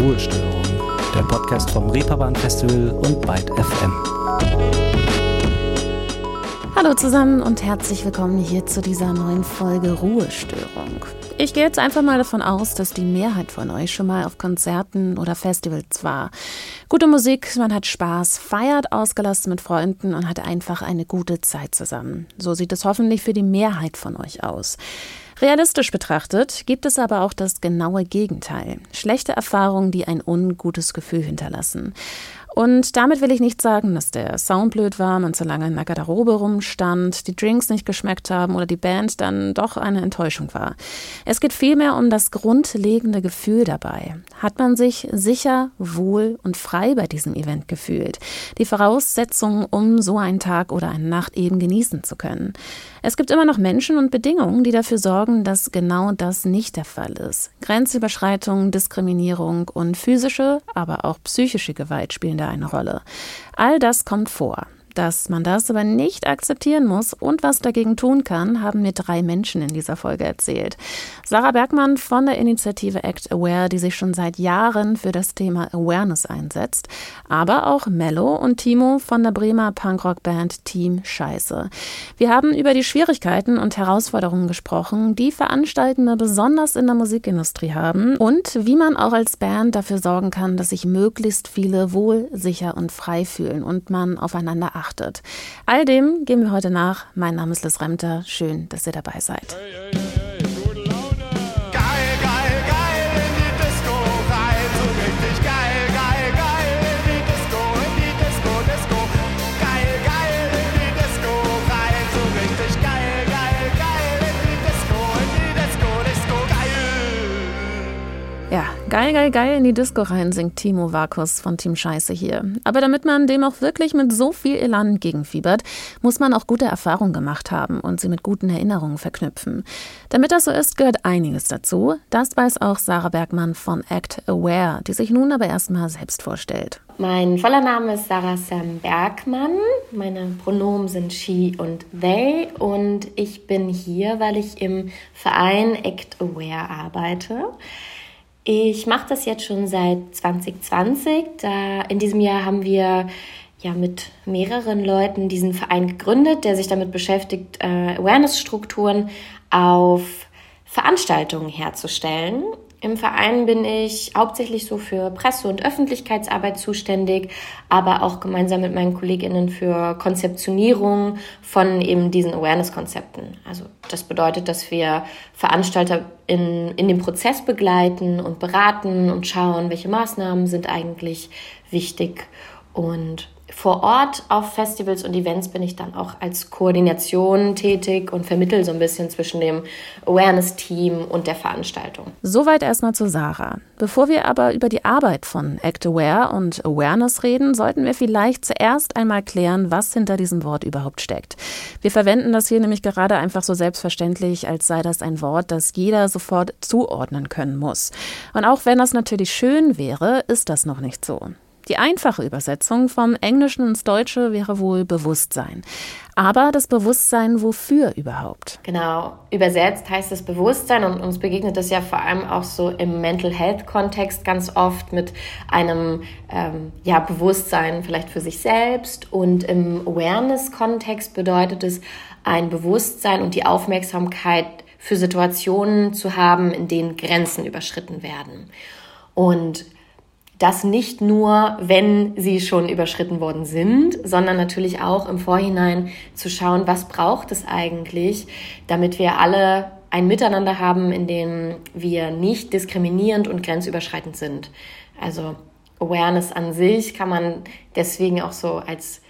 Ruhestörung, der Podcast vom Reeperbahn Festival und Byte FM. Hallo zusammen und herzlich willkommen hier zu dieser neuen Folge Ruhestörung. Ich gehe jetzt einfach mal davon aus, dass die Mehrheit von euch schon mal auf Konzerten oder Festivals war. Gute Musik, man hat Spaß, feiert ausgelassen mit Freunden und hat einfach eine gute Zeit zusammen. So sieht es hoffentlich für die Mehrheit von euch aus. Realistisch betrachtet gibt es aber auch das genaue Gegenteil. Schlechte Erfahrungen, die ein ungutes Gefühl hinterlassen. Und damit will ich nicht sagen, dass der Sound blöd war, man zu lange in der Garderobe rumstand, die Drinks nicht geschmeckt haben oder die Band dann doch eine Enttäuschung war. Es geht vielmehr um das grundlegende Gefühl dabei. Hat man sich sicher, wohl und frei bei diesem Event gefühlt? Die Voraussetzungen, um so einen Tag oder eine Nacht eben genießen zu können. Es gibt immer noch Menschen und Bedingungen, die dafür sorgen, dass genau das nicht der Fall ist. Grenzüberschreitungen, Diskriminierung und physische, aber auch psychische Gewalt spielen da eine Rolle. All das kommt vor. Dass man das aber nicht akzeptieren muss und was dagegen tun kann, haben mir drei Menschen in dieser Folge erzählt. Sarah Bergmann von der Initiative Act Aware, die sich schon seit Jahren für das Thema Awareness einsetzt, aber auch Mello und Timo von der Bremer Punkrock-Band Team Scheiße. Wir haben über die Schwierigkeiten und Herausforderungen gesprochen, die Veranstaltende besonders in der Musikindustrie haben und wie man auch als Band dafür sorgen kann, dass sich möglichst viele wohl, sicher und frei fühlen und man aufeinander achtet beachtet. All dem gehen wir heute nach. Mein Name ist Liz Remter. Schön, dass ihr dabei seid. Hey, hey, Geil, geil, geil in die Disco rein, singt Timo Vakus von Team Scheiße hier. Aber damit man dem auch wirklich mit so viel Elan entgegenfiebert, muss man auch gute Erfahrungen gemacht haben und sie mit guten Erinnerungen verknüpfen. Damit das so ist, gehört einiges dazu. Das weiß auch Sarah Bergmann von Act Aware, die sich nun aber erstmal selbst vorstellt. Mein voller Name ist Sarah Sam Bergmann. Meine Pronomen sind she und they. Und ich bin hier, weil ich im Verein Act Aware arbeite. Ich mache das jetzt schon seit 2020. Da in diesem Jahr haben wir ja mit mehreren Leuten diesen Verein gegründet, der sich damit beschäftigt, äh, Awareness-Strukturen auf Veranstaltungen herzustellen. Im Verein bin ich hauptsächlich so für Presse- und Öffentlichkeitsarbeit zuständig, aber auch gemeinsam mit meinen Kolleginnen für Konzeptionierung von eben diesen Awareness-Konzepten. Also das bedeutet, dass wir Veranstalter in, in dem Prozess begleiten und beraten und schauen, welche Maßnahmen sind eigentlich wichtig und vor Ort auf Festivals und Events bin ich dann auch als Koordination tätig und vermittel so ein bisschen zwischen dem Awareness-Team und der Veranstaltung. Soweit erstmal zu Sarah. Bevor wir aber über die Arbeit von Act Aware und Awareness reden, sollten wir vielleicht zuerst einmal klären, was hinter diesem Wort überhaupt steckt. Wir verwenden das hier nämlich gerade einfach so selbstverständlich, als sei das ein Wort, das jeder sofort zuordnen können muss. Und auch wenn das natürlich schön wäre, ist das noch nicht so. Die einfache Übersetzung vom Englischen ins Deutsche wäre wohl Bewusstsein. Aber das Bewusstsein wofür überhaupt? Genau, übersetzt heißt es Bewusstsein und uns begegnet das ja vor allem auch so im Mental Health Kontext ganz oft mit einem ähm, ja, Bewusstsein vielleicht für sich selbst und im Awareness Kontext bedeutet es ein Bewusstsein und die Aufmerksamkeit für Situationen zu haben, in denen Grenzen überschritten werden. Und das nicht nur, wenn sie schon überschritten worden sind, sondern natürlich auch im Vorhinein zu schauen, was braucht es eigentlich, damit wir alle ein Miteinander haben, in dem wir nicht diskriminierend und grenzüberschreitend sind. Also Awareness an sich kann man deswegen auch so als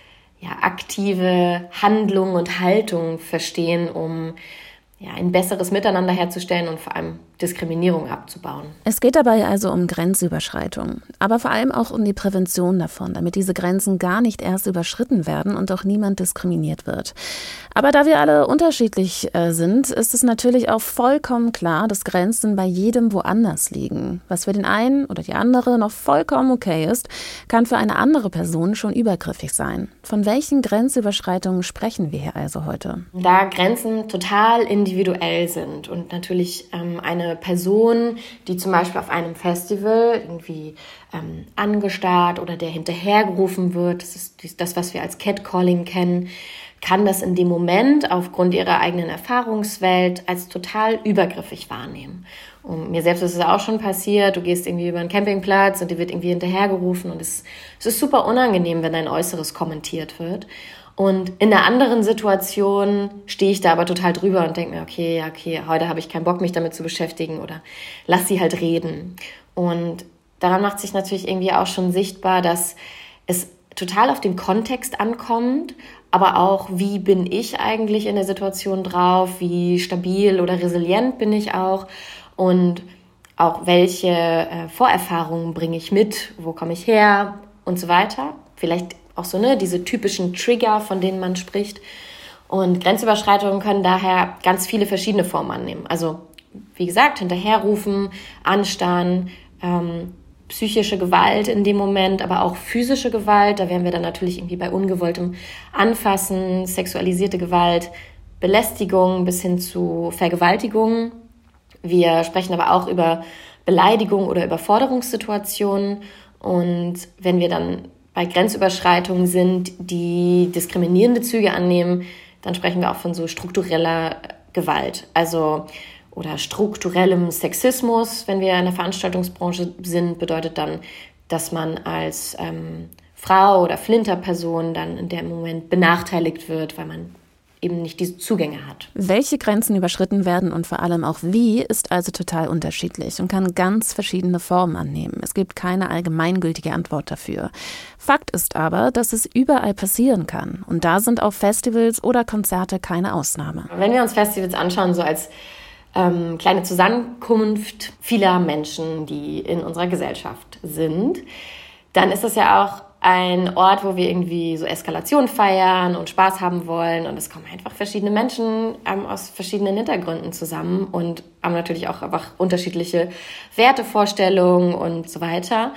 ja, aktive Handlung und Haltung verstehen, um ja, ein besseres Miteinander herzustellen und vor allem Diskriminierung abzubauen. Es geht dabei also um Grenzüberschreitung, aber vor allem auch um die Prävention davon, damit diese Grenzen gar nicht erst überschritten werden und auch niemand diskriminiert wird. Aber da wir alle unterschiedlich äh, sind, ist es natürlich auch vollkommen klar, dass Grenzen bei jedem woanders liegen. Was für den einen oder die andere noch vollkommen okay ist, kann für eine andere Person schon übergriffig sein. Von welchen Grenzüberschreitungen sprechen wir hier also heute? Da Grenzen total individuell sind und natürlich ähm, eine Person, die zum Beispiel auf einem Festival irgendwie ähm, angestarrt oder der hinterhergerufen wird, das ist das, was wir als Catcalling kennen, kann das in dem Moment aufgrund ihrer eigenen Erfahrungswelt als total übergriffig wahrnehmen. Und mir selbst ist es auch schon passiert, du gehst irgendwie über einen Campingplatz und dir wird irgendwie hinterhergerufen und es, es ist super unangenehm, wenn dein Äußeres kommentiert wird. Und in einer anderen Situation stehe ich da aber total drüber und denke mir, okay, okay, heute habe ich keinen Bock, mich damit zu beschäftigen oder lass sie halt reden. Und daran macht sich natürlich irgendwie auch schon sichtbar, dass es total auf den Kontext ankommt, aber auch, wie bin ich eigentlich in der Situation drauf, wie stabil oder resilient bin ich auch und auch welche äh, Vorerfahrungen bringe ich mit, wo komme ich her und so weiter. Vielleicht auch so, ne, diese typischen Trigger, von denen man spricht. Und Grenzüberschreitungen können daher ganz viele verschiedene Formen annehmen. Also, wie gesagt, hinterherrufen, anstarren, ähm, psychische Gewalt in dem Moment, aber auch physische Gewalt. Da wären wir dann natürlich irgendwie bei ungewolltem Anfassen, sexualisierte Gewalt, Belästigung bis hin zu Vergewaltigung. Wir sprechen aber auch über Beleidigung oder Überforderungssituationen. Und wenn wir dann bei Grenzüberschreitungen sind, die diskriminierende Züge annehmen, dann sprechen wir auch von so struktureller Gewalt. Also oder strukturellem Sexismus, wenn wir in der Veranstaltungsbranche sind, bedeutet dann, dass man als ähm, Frau oder Flinterperson dann in dem Moment benachteiligt wird, weil man eben nicht diese Zugänge hat. Welche Grenzen überschritten werden und vor allem auch wie, ist also total unterschiedlich und kann ganz verschiedene Formen annehmen. Es gibt keine allgemeingültige Antwort dafür. Fakt ist aber, dass es überall passieren kann. Und da sind auch Festivals oder Konzerte keine Ausnahme. Wenn wir uns Festivals anschauen, so als ähm, kleine Zusammenkunft vieler Menschen, die in unserer Gesellschaft sind, dann ist das ja auch ein Ort, wo wir irgendwie so Eskalation feiern und Spaß haben wollen. Und es kommen einfach verschiedene Menschen ähm, aus verschiedenen Hintergründen zusammen und haben natürlich auch einfach unterschiedliche Wertevorstellungen und so weiter.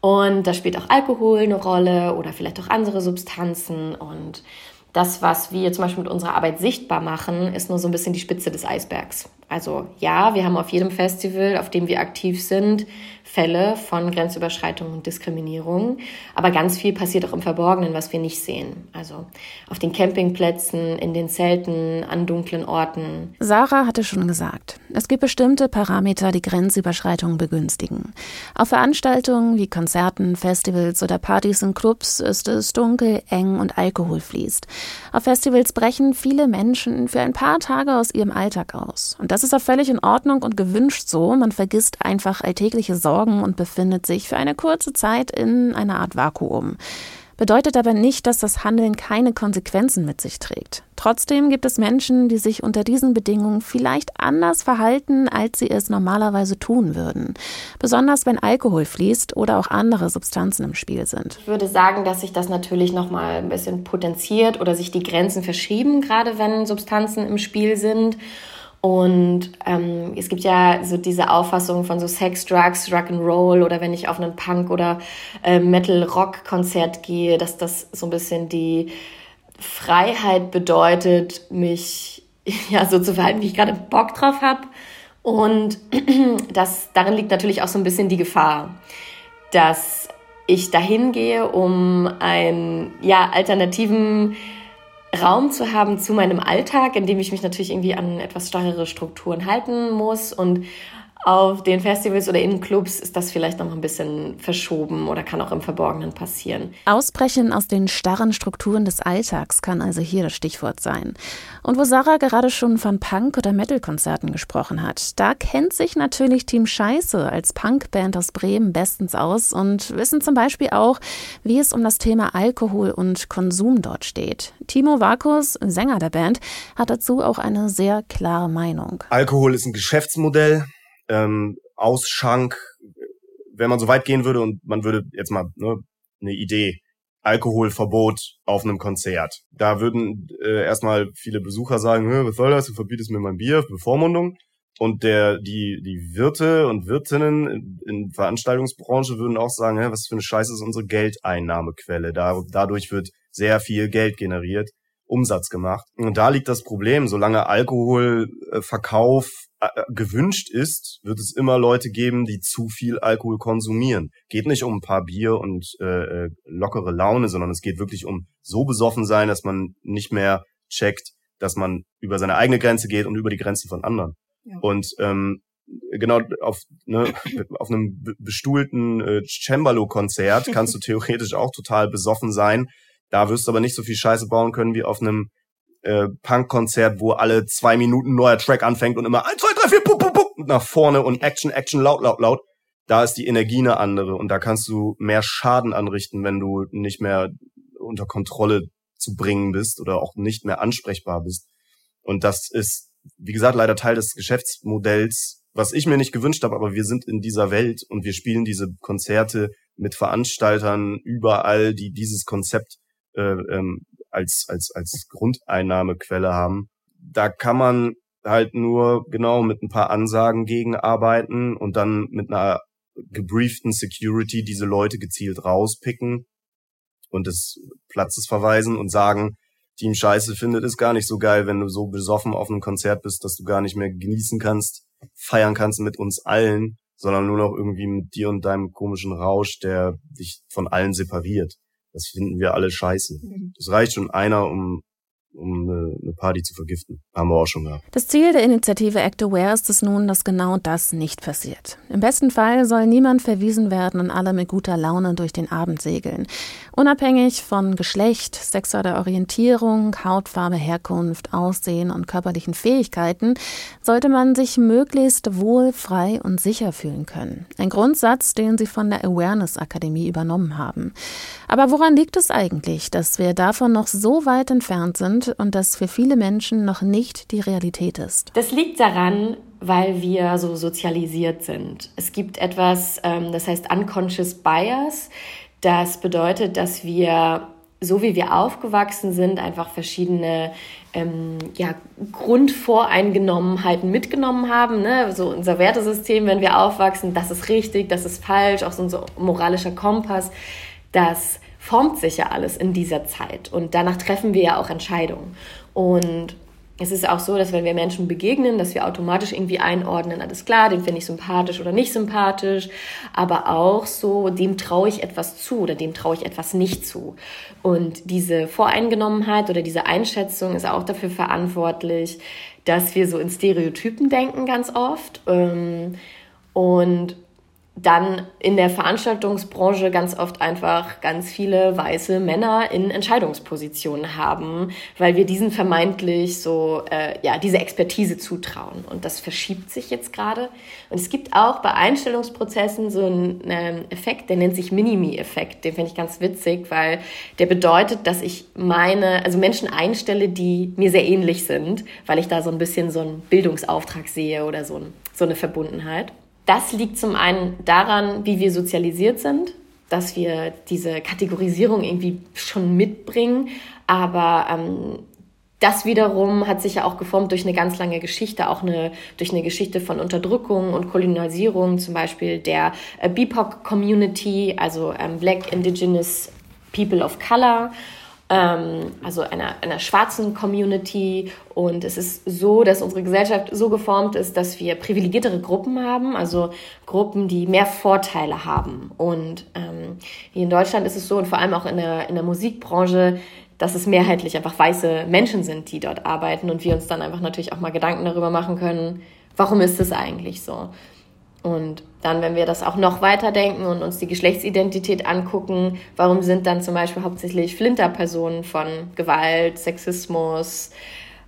Und da spielt auch Alkohol eine Rolle oder vielleicht auch andere Substanzen. Und das, was wir zum Beispiel mit unserer Arbeit sichtbar machen, ist nur so ein bisschen die Spitze des Eisbergs. Also ja, wir haben auf jedem Festival, auf dem wir aktiv sind, Fälle von Grenzüberschreitung und Diskriminierung. Aber ganz viel passiert auch im Verborgenen, was wir nicht sehen. Also auf den Campingplätzen, in den Zelten, an dunklen Orten. Sarah hatte schon gesagt, es gibt bestimmte Parameter, die Grenzüberschreitungen begünstigen. Auf Veranstaltungen wie Konzerten, Festivals oder Partys in Clubs ist es dunkel, eng und Alkohol fließt. Auf Festivals brechen viele Menschen für ein paar Tage aus ihrem Alltag aus. Und das ist auch völlig in Ordnung und gewünscht so. Man vergisst einfach alltägliche Sorgen Sorgen und befindet sich für eine kurze Zeit in einer Art Vakuum. Bedeutet aber nicht, dass das Handeln keine Konsequenzen mit sich trägt. Trotzdem gibt es Menschen, die sich unter diesen Bedingungen vielleicht anders verhalten, als sie es normalerweise tun würden. Besonders wenn Alkohol fließt oder auch andere Substanzen im Spiel sind. Ich würde sagen, dass sich das natürlich nochmal ein bisschen potenziert oder sich die Grenzen verschieben, gerade wenn Substanzen im Spiel sind. Und ähm, es gibt ja so diese Auffassung von so Sex, Drugs, Rock'n'Roll oder wenn ich auf einen Punk- oder äh, Metal-Rock-Konzert gehe, dass das so ein bisschen die Freiheit bedeutet, mich ja so zu verhalten, wie ich gerade Bock drauf habe. Und das, darin liegt natürlich auch so ein bisschen die Gefahr, dass ich dahin gehe, um einen ja, alternativen Raum zu haben zu meinem Alltag, in dem ich mich natürlich irgendwie an etwas starrere Strukturen halten muss und auf den Festivals oder in Clubs ist das vielleicht noch ein bisschen verschoben oder kann auch im Verborgenen passieren. Ausbrechen aus den starren Strukturen des Alltags kann also hier das Stichwort sein. Und wo Sarah gerade schon von Punk- oder Metal-Konzerten gesprochen hat, da kennt sich natürlich Team Scheiße als Punkband aus Bremen bestens aus und wissen zum Beispiel auch, wie es um das Thema Alkohol und Konsum dort steht. Timo Vakus, Sänger der Band, hat dazu auch eine sehr klare Meinung. Alkohol ist ein Geschäftsmodell ähm, Ausschank, wenn man so weit gehen würde und man würde jetzt mal ne, eine Idee, Alkoholverbot auf einem Konzert. Da würden äh, erstmal viele Besucher sagen, was soll das, du verbietest mir mein Bier, Bevormundung. Und der, die, die Wirte und Wirtinnen in, in Veranstaltungsbranche würden auch sagen, was für eine Scheiße ist unsere Geldeinnahmequelle. Da, dadurch wird sehr viel Geld generiert. Umsatz gemacht. Und da liegt das Problem, solange Alkoholverkauf äh, äh, gewünscht ist, wird es immer Leute geben, die zu viel Alkohol konsumieren. Geht nicht um ein paar Bier und äh, äh, lockere Laune, sondern es geht wirklich um so besoffen sein, dass man nicht mehr checkt, dass man über seine eigene Grenze geht und über die Grenze von anderen. Ja. Und ähm, genau auf, ne, auf einem bestuhlten äh, Cembalo-Konzert kannst du theoretisch auch total besoffen sein. Da wirst du aber nicht so viel Scheiße bauen können wie auf einem äh, Punk-Konzert, wo alle zwei Minuten neuer Track anfängt und immer eins, zwei, drei, vier, pup, pup, pup, nach vorne und Action, Action, laut, laut, laut. Da ist die Energie eine andere und da kannst du mehr Schaden anrichten, wenn du nicht mehr unter Kontrolle zu bringen bist oder auch nicht mehr ansprechbar bist. Und das ist, wie gesagt, leider Teil des Geschäftsmodells was ich mir nicht gewünscht habe, aber wir sind in dieser Welt und wir spielen diese Konzerte mit Veranstaltern überall, die dieses Konzept äh, ähm, als, als, als Grundeinnahmequelle haben. Da kann man halt nur genau mit ein paar Ansagen gegenarbeiten und dann mit einer gebrieften Security diese Leute gezielt rauspicken und des Platzes verweisen und sagen, Team Scheiße findet es gar nicht so geil, wenn du so besoffen auf einem Konzert bist, dass du gar nicht mehr genießen kannst feiern kannst mit uns allen, sondern nur noch irgendwie mit dir und deinem komischen Rausch, der dich von allen separiert. Das finden wir alle scheiße. Mhm. Das reicht schon einer, um um eine, Party zu vergiften. Haben wir auch schon gehabt. Das Ziel der Initiative Act Aware ist es nun, dass genau das nicht passiert. Im besten Fall soll niemand verwiesen werden und alle mit guter Laune durch den Abend segeln. Unabhängig von Geschlecht, sexueller Orientierung, Hautfarbe, Herkunft, Aussehen und körperlichen Fähigkeiten sollte man sich möglichst wohl, frei und sicher fühlen können. Ein Grundsatz, den sie von der Awareness Akademie übernommen haben. Aber woran liegt es eigentlich, dass wir davon noch so weit entfernt sind, und das für viele Menschen noch nicht die Realität ist? Das liegt daran, weil wir so sozialisiert sind. Es gibt etwas, ähm, das heißt Unconscious Bias. Das bedeutet, dass wir so wie wir aufgewachsen sind, einfach verschiedene ähm, ja, Grundvoreingenommenheiten mitgenommen haben. Ne? So unser Wertesystem, wenn wir aufwachsen, das ist richtig, das ist falsch, auch so unser moralischer Kompass, das formt sich ja alles in dieser Zeit und danach treffen wir ja auch Entscheidungen. Und es ist auch so, dass wenn wir Menschen begegnen, dass wir automatisch irgendwie einordnen, alles klar, den finde ich sympathisch oder nicht sympathisch, aber auch so, dem traue ich etwas zu oder dem traue ich etwas nicht zu. Und diese Voreingenommenheit oder diese Einschätzung ist auch dafür verantwortlich, dass wir so in Stereotypen denken ganz oft. Ähm, und dann in der Veranstaltungsbranche ganz oft einfach ganz viele weiße Männer in Entscheidungspositionen haben, weil wir diesen vermeintlich so, äh, ja, diese Expertise zutrauen. Und das verschiebt sich jetzt gerade. Und es gibt auch bei Einstellungsprozessen so einen äh, Effekt, der nennt sich Minimi-Effekt. Den finde ich ganz witzig, weil der bedeutet, dass ich meine, also Menschen einstelle, die mir sehr ähnlich sind, weil ich da so ein bisschen so einen Bildungsauftrag sehe oder so, ein, so eine Verbundenheit. Das liegt zum einen daran, wie wir sozialisiert sind, dass wir diese Kategorisierung irgendwie schon mitbringen, aber ähm, das wiederum hat sich ja auch geformt durch eine ganz lange Geschichte, auch eine, durch eine Geschichte von Unterdrückung und Kolonialisierung, zum Beispiel der äh, BIPOC-Community, also ähm, Black Indigenous People of Color ähm, also einer, einer schwarzen Community. Und es ist so, dass unsere Gesellschaft so geformt ist, dass wir privilegiertere Gruppen haben, also Gruppen, die mehr Vorteile haben. Und ähm, hier in Deutschland ist es so, und vor allem auch in der, in der Musikbranche, dass es mehrheitlich einfach weiße Menschen sind, die dort arbeiten und wir uns dann einfach natürlich auch mal Gedanken darüber machen können, warum ist es eigentlich so? Und dann, wenn wir das auch noch weiter denken und uns die Geschlechtsidentität angucken, warum sind dann zum Beispiel hauptsächlich Flinterpersonen von Gewalt, Sexismus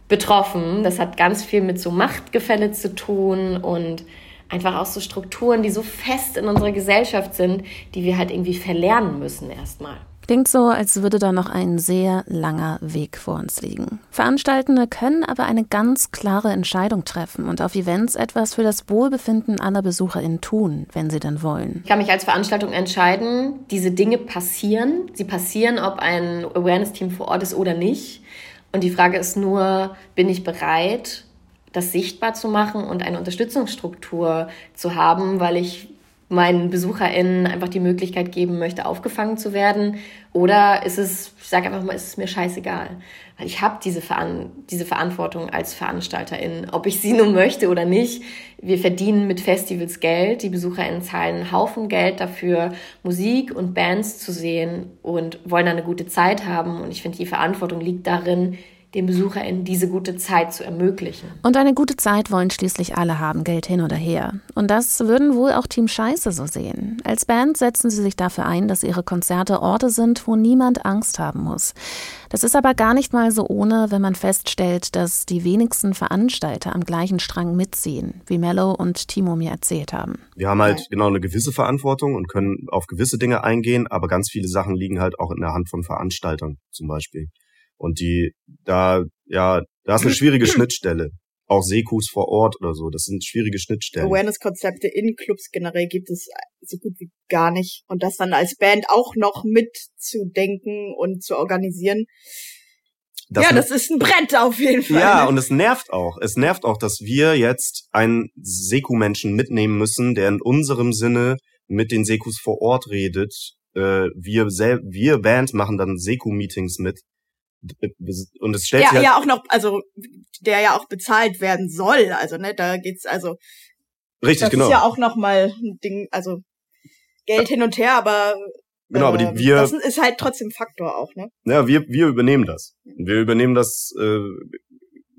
betroffen? Das hat ganz viel mit so Machtgefälle zu tun und einfach auch so Strukturen, die so fest in unserer Gesellschaft sind, die wir halt irgendwie verlernen müssen erstmal. Klingt so, als würde da noch ein sehr langer Weg vor uns liegen. Veranstaltende können aber eine ganz klare Entscheidung treffen und auf Events etwas für das Wohlbefinden aller BesucherInnen tun, wenn sie denn wollen. Ich kann mich als Veranstaltung entscheiden, diese Dinge passieren. Sie passieren, ob ein Awareness-Team vor Ort ist oder nicht. Und die Frage ist nur, bin ich bereit, das sichtbar zu machen und eine Unterstützungsstruktur zu haben, weil ich meinen BesucherInnen einfach die Möglichkeit geben möchte, aufgefangen zu werden? Oder ist es, ich sage einfach mal, ist es mir scheißegal? Weil ich habe diese, Veran diese Verantwortung als VeranstalterIn, ob ich sie nun möchte oder nicht. Wir verdienen mit Festivals Geld, die BesucherInnen zahlen einen Haufen Geld dafür, Musik und Bands zu sehen und wollen eine gute Zeit haben. Und ich finde, die Verantwortung liegt darin, den BesucherInnen diese gute Zeit zu ermöglichen. Und eine gute Zeit wollen schließlich alle haben, Geld hin oder her. Und das würden wohl auch Team Scheiße so sehen. Als Band setzen sie sich dafür ein, dass ihre Konzerte Orte sind, wo niemand Angst haben muss. Das ist aber gar nicht mal so ohne, wenn man feststellt, dass die wenigsten Veranstalter am gleichen Strang mitziehen, wie Mello und Timo mir erzählt haben. Wir haben halt genau eine gewisse Verantwortung und können auf gewisse Dinge eingehen, aber ganz viele Sachen liegen halt auch in der Hand von Veranstaltern zum Beispiel. Und die, da, ja, da ist eine schwierige Schnittstelle. Auch Sekus vor Ort oder so, das sind schwierige Schnittstellen. Awareness-Konzepte in Clubs generell gibt es so gut wie gar nicht. Und das dann als Band auch noch mitzudenken und zu organisieren. Das ja, das ist ein Brett auf jeden Fall. Ja, und es nervt auch. Es nervt auch, dass wir jetzt einen Seku-Menschen mitnehmen müssen, der in unserem Sinne mit den Sekus vor Ort redet. Äh, wir, wir Band machen dann Seku-Meetings mit und es stellt ja, sich halt ja auch noch, also der ja auch bezahlt werden soll. Also ne, da geht's also. Richtig, das genau. ist ja auch noch mal ein Ding, also Geld hin und her, aber Genau, aber die, ähm, wir. Das ist halt trotzdem Faktor auch, ne? Ja, wir, wir übernehmen das. Wir übernehmen das, äh,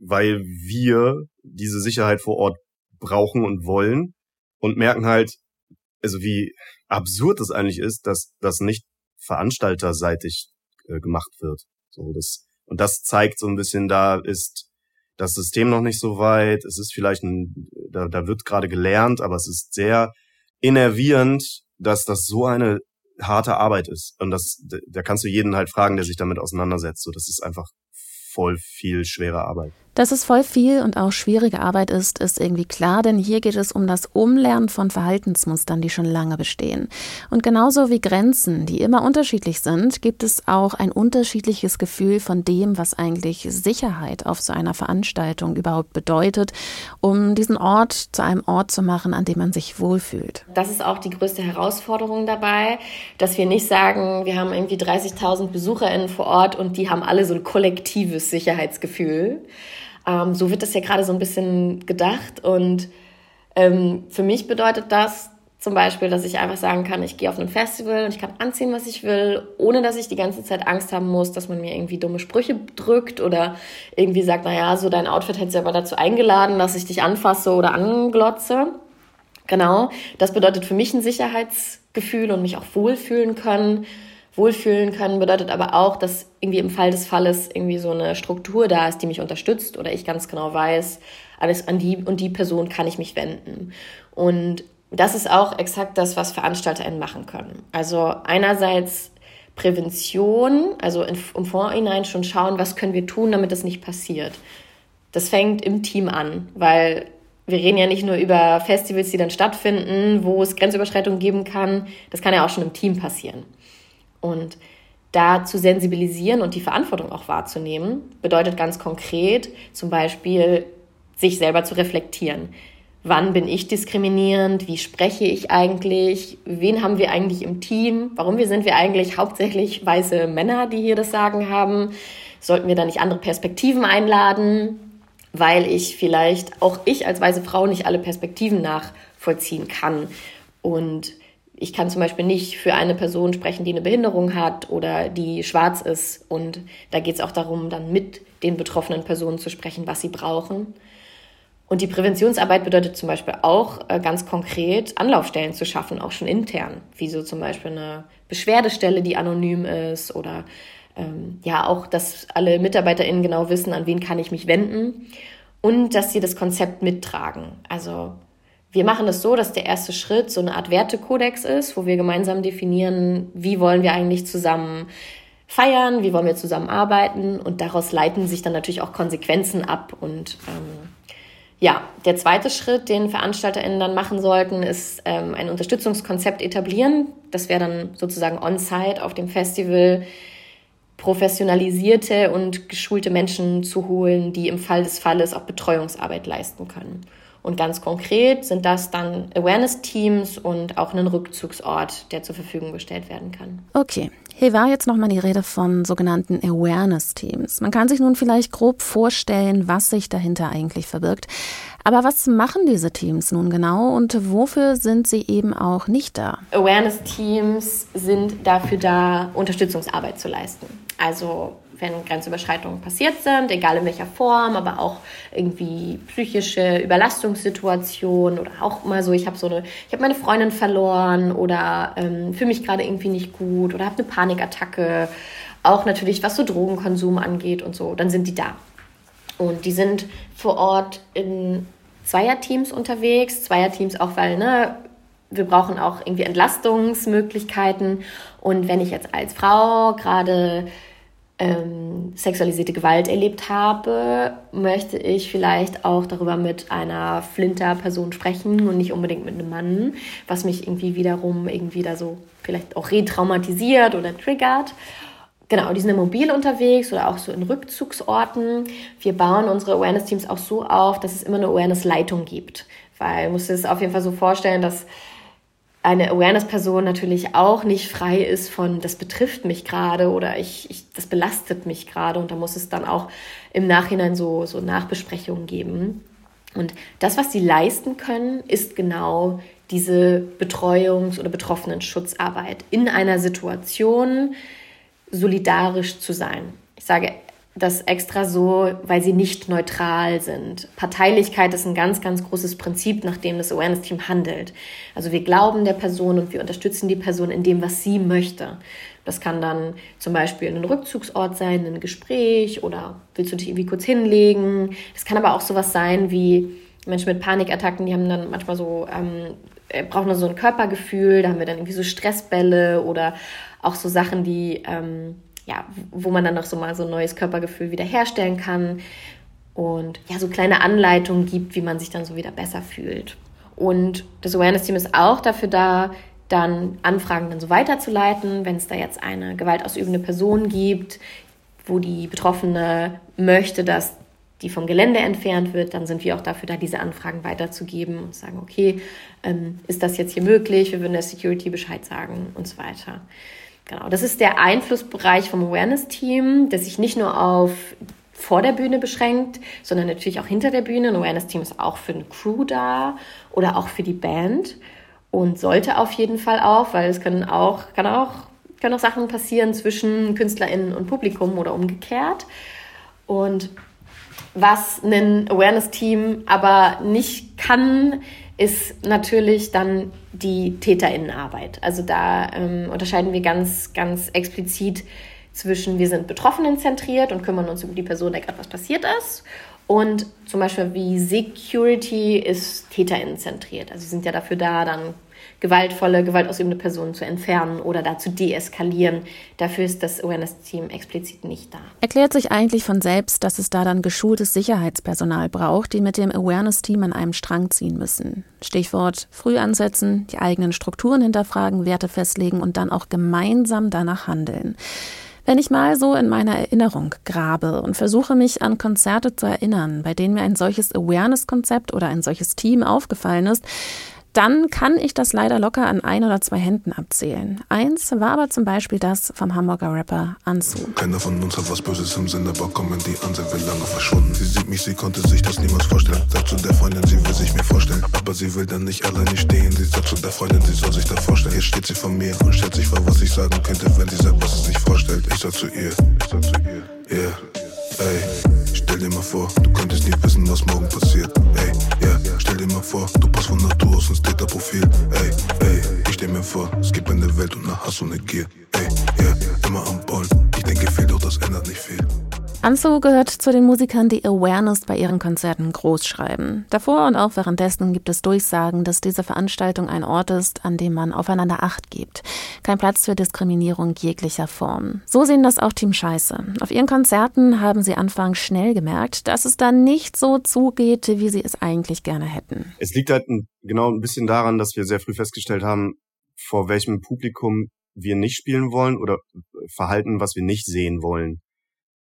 weil wir diese Sicherheit vor Ort brauchen und wollen und merken halt, also wie absurd es eigentlich ist, dass das nicht veranstalterseitig äh, gemacht wird. So, das, und das zeigt so ein bisschen, da ist das System noch nicht so weit. Es ist vielleicht ein, da, da wird gerade gelernt, aber es ist sehr innervierend, dass das so eine harte Arbeit ist. Und das, da kannst du jeden halt fragen, der sich damit auseinandersetzt. So, das ist einfach voll viel schwere Arbeit. Dass es voll viel und auch schwierige Arbeit ist, ist irgendwie klar, denn hier geht es um das Umlernen von Verhaltensmustern, die schon lange bestehen. Und genauso wie Grenzen, die immer unterschiedlich sind, gibt es auch ein unterschiedliches Gefühl von dem, was eigentlich Sicherheit auf so einer Veranstaltung überhaupt bedeutet, um diesen Ort zu einem Ort zu machen, an dem man sich wohlfühlt. Das ist auch die größte Herausforderung dabei, dass wir nicht sagen, wir haben irgendwie 30.000 BesucherInnen vor Ort und die haben alle so ein kollektives Sicherheitsgefühl ähm, so wird das ja gerade so ein bisschen gedacht. Und ähm, für mich bedeutet das zum Beispiel, dass ich einfach sagen kann, ich gehe auf ein Festival und ich kann anziehen, was ich will, ohne dass ich die ganze Zeit Angst haben muss, dass man mir irgendwie dumme Sprüche drückt oder irgendwie sagt, naja, so dein Outfit hätte sie aber dazu eingeladen, dass ich dich anfasse oder anglotze. Genau, das bedeutet für mich ein Sicherheitsgefühl und mich auch wohlfühlen können wohlfühlen können, bedeutet aber auch, dass irgendwie im Fall des Falles irgendwie so eine Struktur da ist, die mich unterstützt oder ich ganz genau weiß, alles an die und die Person kann ich mich wenden. Und das ist auch exakt das, was VeranstalterInnen machen können. Also einerseits Prävention, also im Vorhinein schon schauen, was können wir tun, damit das nicht passiert. Das fängt im Team an, weil wir reden ja nicht nur über Festivals, die dann stattfinden, wo es Grenzüberschreitungen geben kann. Das kann ja auch schon im Team passieren. Und da zu sensibilisieren und die Verantwortung auch wahrzunehmen, bedeutet ganz konkret zum Beispiel, sich selber zu reflektieren. Wann bin ich diskriminierend? Wie spreche ich eigentlich? Wen haben wir eigentlich im Team? Warum sind wir eigentlich hauptsächlich weiße Männer, die hier das Sagen haben? Sollten wir da nicht andere Perspektiven einladen? Weil ich vielleicht auch ich als weiße Frau nicht alle Perspektiven nachvollziehen kann. Und ich kann zum Beispiel nicht für eine Person sprechen, die eine Behinderung hat oder die schwarz ist. Und da geht es auch darum, dann mit den betroffenen Personen zu sprechen, was sie brauchen. Und die Präventionsarbeit bedeutet zum Beispiel auch äh, ganz konkret Anlaufstellen zu schaffen, auch schon intern, wie so zum Beispiel eine Beschwerdestelle, die anonym ist oder ähm, ja auch, dass alle MitarbeiterInnen genau wissen, an wen kann ich mich wenden und dass sie das Konzept mittragen. Also wir machen es das so, dass der erste Schritt so eine Art Wertekodex ist, wo wir gemeinsam definieren, wie wollen wir eigentlich zusammen feiern, wie wollen wir zusammen arbeiten und daraus leiten sich dann natürlich auch Konsequenzen ab. Und ähm, ja, der zweite Schritt, den VeranstalterInnen dann machen sollten, ist ähm, ein Unterstützungskonzept etablieren. Das wäre dann sozusagen on-site auf dem Festival professionalisierte und geschulte Menschen zu holen, die im Fall des Falles auch Betreuungsarbeit leisten können. Und ganz konkret sind das dann Awareness-Teams und auch einen Rückzugsort, der zur Verfügung gestellt werden kann. Okay, hier war jetzt nochmal die Rede von sogenannten Awareness-Teams. Man kann sich nun vielleicht grob vorstellen, was sich dahinter eigentlich verbirgt. Aber was machen diese Teams nun genau und wofür sind sie eben auch nicht da? Awareness-Teams sind dafür da, Unterstützungsarbeit zu leisten. Also wenn Grenzüberschreitungen passiert sind, egal in welcher Form, aber auch irgendwie psychische Überlastungssituationen oder auch mal so, ich habe so eine, ich habe meine Freundin verloren oder ähm, fühle mich gerade irgendwie nicht gut oder habe eine Panikattacke, auch natürlich was so Drogenkonsum angeht und so, dann sind die da. Und die sind vor Ort in Zweierteams unterwegs, Zweierteams auch, weil ne, wir brauchen auch irgendwie Entlastungsmöglichkeiten. Und wenn ich jetzt als Frau gerade ähm, sexualisierte Gewalt erlebt habe, möchte ich vielleicht auch darüber mit einer Flinter-Person sprechen und nicht unbedingt mit einem Mann, was mich irgendwie wiederum irgendwie da so vielleicht auch retraumatisiert oder triggert. Genau, die sind mobil unterwegs oder auch so in Rückzugsorten. Wir bauen unsere Awareness-Teams auch so auf, dass es immer eine Awareness-Leitung gibt. Weil, man muss es auf jeden Fall so vorstellen, dass eine Awareness-Person natürlich auch nicht frei ist von, das betrifft mich gerade oder ich, ich, das belastet mich gerade und da muss es dann auch im Nachhinein so, so Nachbesprechungen geben. Und das, was sie leisten können, ist genau diese Betreuungs- oder Betroffenen-Schutzarbeit in einer Situation solidarisch zu sein. Ich sage das extra so, weil sie nicht neutral sind. Parteilichkeit ist ein ganz, ganz großes Prinzip, nach dem das Awareness-Team handelt. Also wir glauben der Person und wir unterstützen die Person in dem, was sie möchte. Das kann dann zum Beispiel ein Rückzugsort sein, ein Gespräch oder willst du dich irgendwie kurz hinlegen. Das kann aber auch sowas sein wie Menschen mit Panikattacken, die haben dann manchmal so, ähm, brauchen dann so ein Körpergefühl, da haben wir dann irgendwie so Stressbälle oder auch so Sachen, die ähm, ja, wo man dann noch so mal so ein neues Körpergefühl wiederherstellen kann und ja, so kleine Anleitungen gibt, wie man sich dann so wieder besser fühlt. Und das Awareness-Team ist auch dafür da, dann Anfragen dann so weiterzuleiten, wenn es da jetzt eine gewaltausübende Person gibt, wo die Betroffene möchte, dass die vom Gelände entfernt wird, dann sind wir auch dafür da, diese Anfragen weiterzugeben und sagen, okay, ähm, ist das jetzt hier möglich? Wir würden der Security Bescheid sagen und so weiter. Genau, das ist der Einflussbereich vom Awareness-Team, der sich nicht nur auf vor der Bühne beschränkt, sondern natürlich auch hinter der Bühne. Ein Awareness-Team ist auch für eine Crew da oder auch für die Band und sollte auf jeden Fall auch, weil es können auch, kann auch, können auch Sachen passieren zwischen KünstlerInnen und Publikum oder umgekehrt. Und was ein Awareness-Team aber nicht kann, ist natürlich dann die TäterInnenarbeit. Also da ähm, unterscheiden wir ganz, ganz explizit zwischen, wir sind Betroffenen zentriert und kümmern uns um die Person, der gerade was passiert ist. Und zum Beispiel wie Security ist TäterInnen zentriert. Also sie sind ja dafür da, dann gewaltvolle, gewaltausübende Personen zu entfernen oder da zu deeskalieren. Dafür ist das Awareness-Team explizit nicht da. Erklärt sich eigentlich von selbst, dass es da dann geschultes Sicherheitspersonal braucht, die mit dem Awareness-Team an einem Strang ziehen müssen. Stichwort früh ansetzen, die eigenen Strukturen hinterfragen, Werte festlegen und dann auch gemeinsam danach handeln. Wenn ich mal so in meiner Erinnerung grabe und versuche mich an Konzerte zu erinnern, bei denen mir ein solches Awareness-Konzept oder ein solches Team aufgefallen ist, dann kann ich das leider locker an ein oder zwei Händen abzählen. Eins war aber zum Beispiel das vom Hamburger Rapper Anzu. Keiner von uns hat was Böses im Sinn, aber kommen die an, sind lange verschwunden. Sie sieht mich, sie konnte sich das niemals vorstellen. Sagt zu der Freundin, sie will sich mir vorstellen. Aber sie will dann nicht alleine stehen. Sie sagt zu der Freundin, sie soll sich da vorstellen. Jetzt steht sie vor mir und stellt sich vor, was ich sagen könnte, wenn sie sagt, was sie sich vorstellt. Ich sag zu ihr, ich sag zu ihr, yeah, ey. Stell dir mal vor, du könntest nie wissen, was morgen passiert. Ey, yeah. stell dir mal vor, du passt von Natur aus ins Täterprofil. Ey, ey, ich stell mir vor, es gibt eine Welt und eine Hass und eine Gier. Ey, yeah. immer am Ball. Ich denke viel, doch das ändert nicht viel. Anso gehört zu den Musikern, die Awareness bei ihren Konzerten groß schreiben. Davor und auch währenddessen gibt es Durchsagen, dass diese Veranstaltung ein Ort ist, an dem man aufeinander Acht gibt. Kein Platz für Diskriminierung jeglicher Form. So sehen das auch Team Scheiße. Auf ihren Konzerten haben sie anfangs schnell gemerkt, dass es da nicht so zugeht, wie sie es eigentlich gerne hätten. Es liegt halt genau ein bisschen daran, dass wir sehr früh festgestellt haben, vor welchem Publikum wir nicht spielen wollen oder Verhalten, was wir nicht sehen wollen.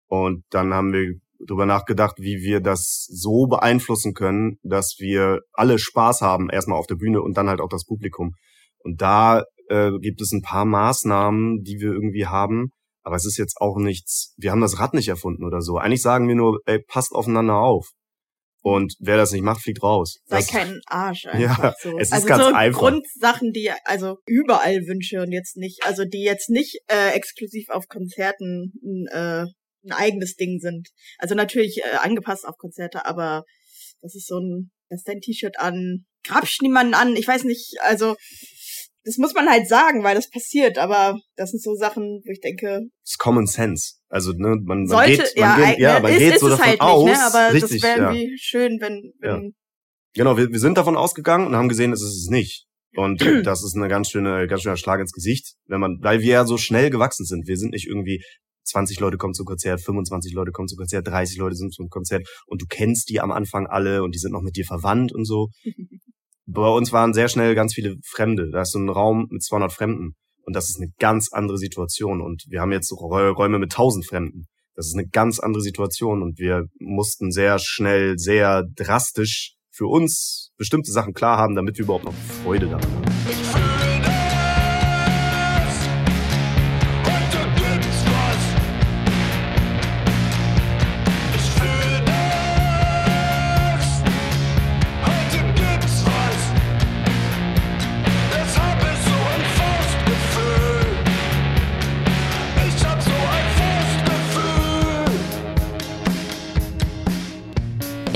Und dann haben wir drüber nachgedacht, wie wir das so beeinflussen können, dass wir alle Spaß haben, erstmal auf der Bühne und dann halt auch das Publikum. Und da äh, gibt es ein paar Maßnahmen, die wir irgendwie haben. Aber es ist jetzt auch nichts, wir haben das Rad nicht erfunden oder so. Eigentlich sagen wir nur, ey, passt aufeinander auf. Und wer das nicht macht, fliegt raus. Sei das, kein Arsch einfach ja, so. Es ist also ganz so einfach. Grundsachen, die also überall wünsche und jetzt nicht, also die jetzt nicht äh, exklusiv auf Konzerten äh, ein eigenes Ding sind. Also natürlich äh, angepasst auf Konzerte, aber das ist so ein, lass dein T-Shirt an, grabsch niemanden an, ich weiß nicht, also das muss man halt sagen, weil das passiert, aber das sind so Sachen, wo ich denke. Das ist Common Sense. Also, ne, man, man sollte, geht, man ja, geht, ja, man ist, geht ist so es davon halt aus. nicht, ne? aber richtig, das wäre ja. irgendwie schön, wenn, wenn Genau, wir, wir sind davon ausgegangen und haben gesehen, es ist es nicht. Und das ist eine ganz schöne, ganz schöner Schlag ins Gesicht, wenn man, weil wir ja so schnell gewachsen sind. Wir sind nicht irgendwie 20 Leute kommen zum Konzert, 25 Leute kommen zum Konzert, 30 Leute sind zum Konzert und du kennst die am Anfang alle und die sind noch mit dir verwandt und so. Bei uns waren sehr schnell ganz viele Fremde. Da ist so ein Raum mit 200 Fremden und das ist eine ganz andere Situation und wir haben jetzt Räume mit 1000 Fremden. Das ist eine ganz andere Situation und wir mussten sehr schnell, sehr drastisch für uns bestimmte Sachen klar haben, damit wir überhaupt noch Freude daran haben.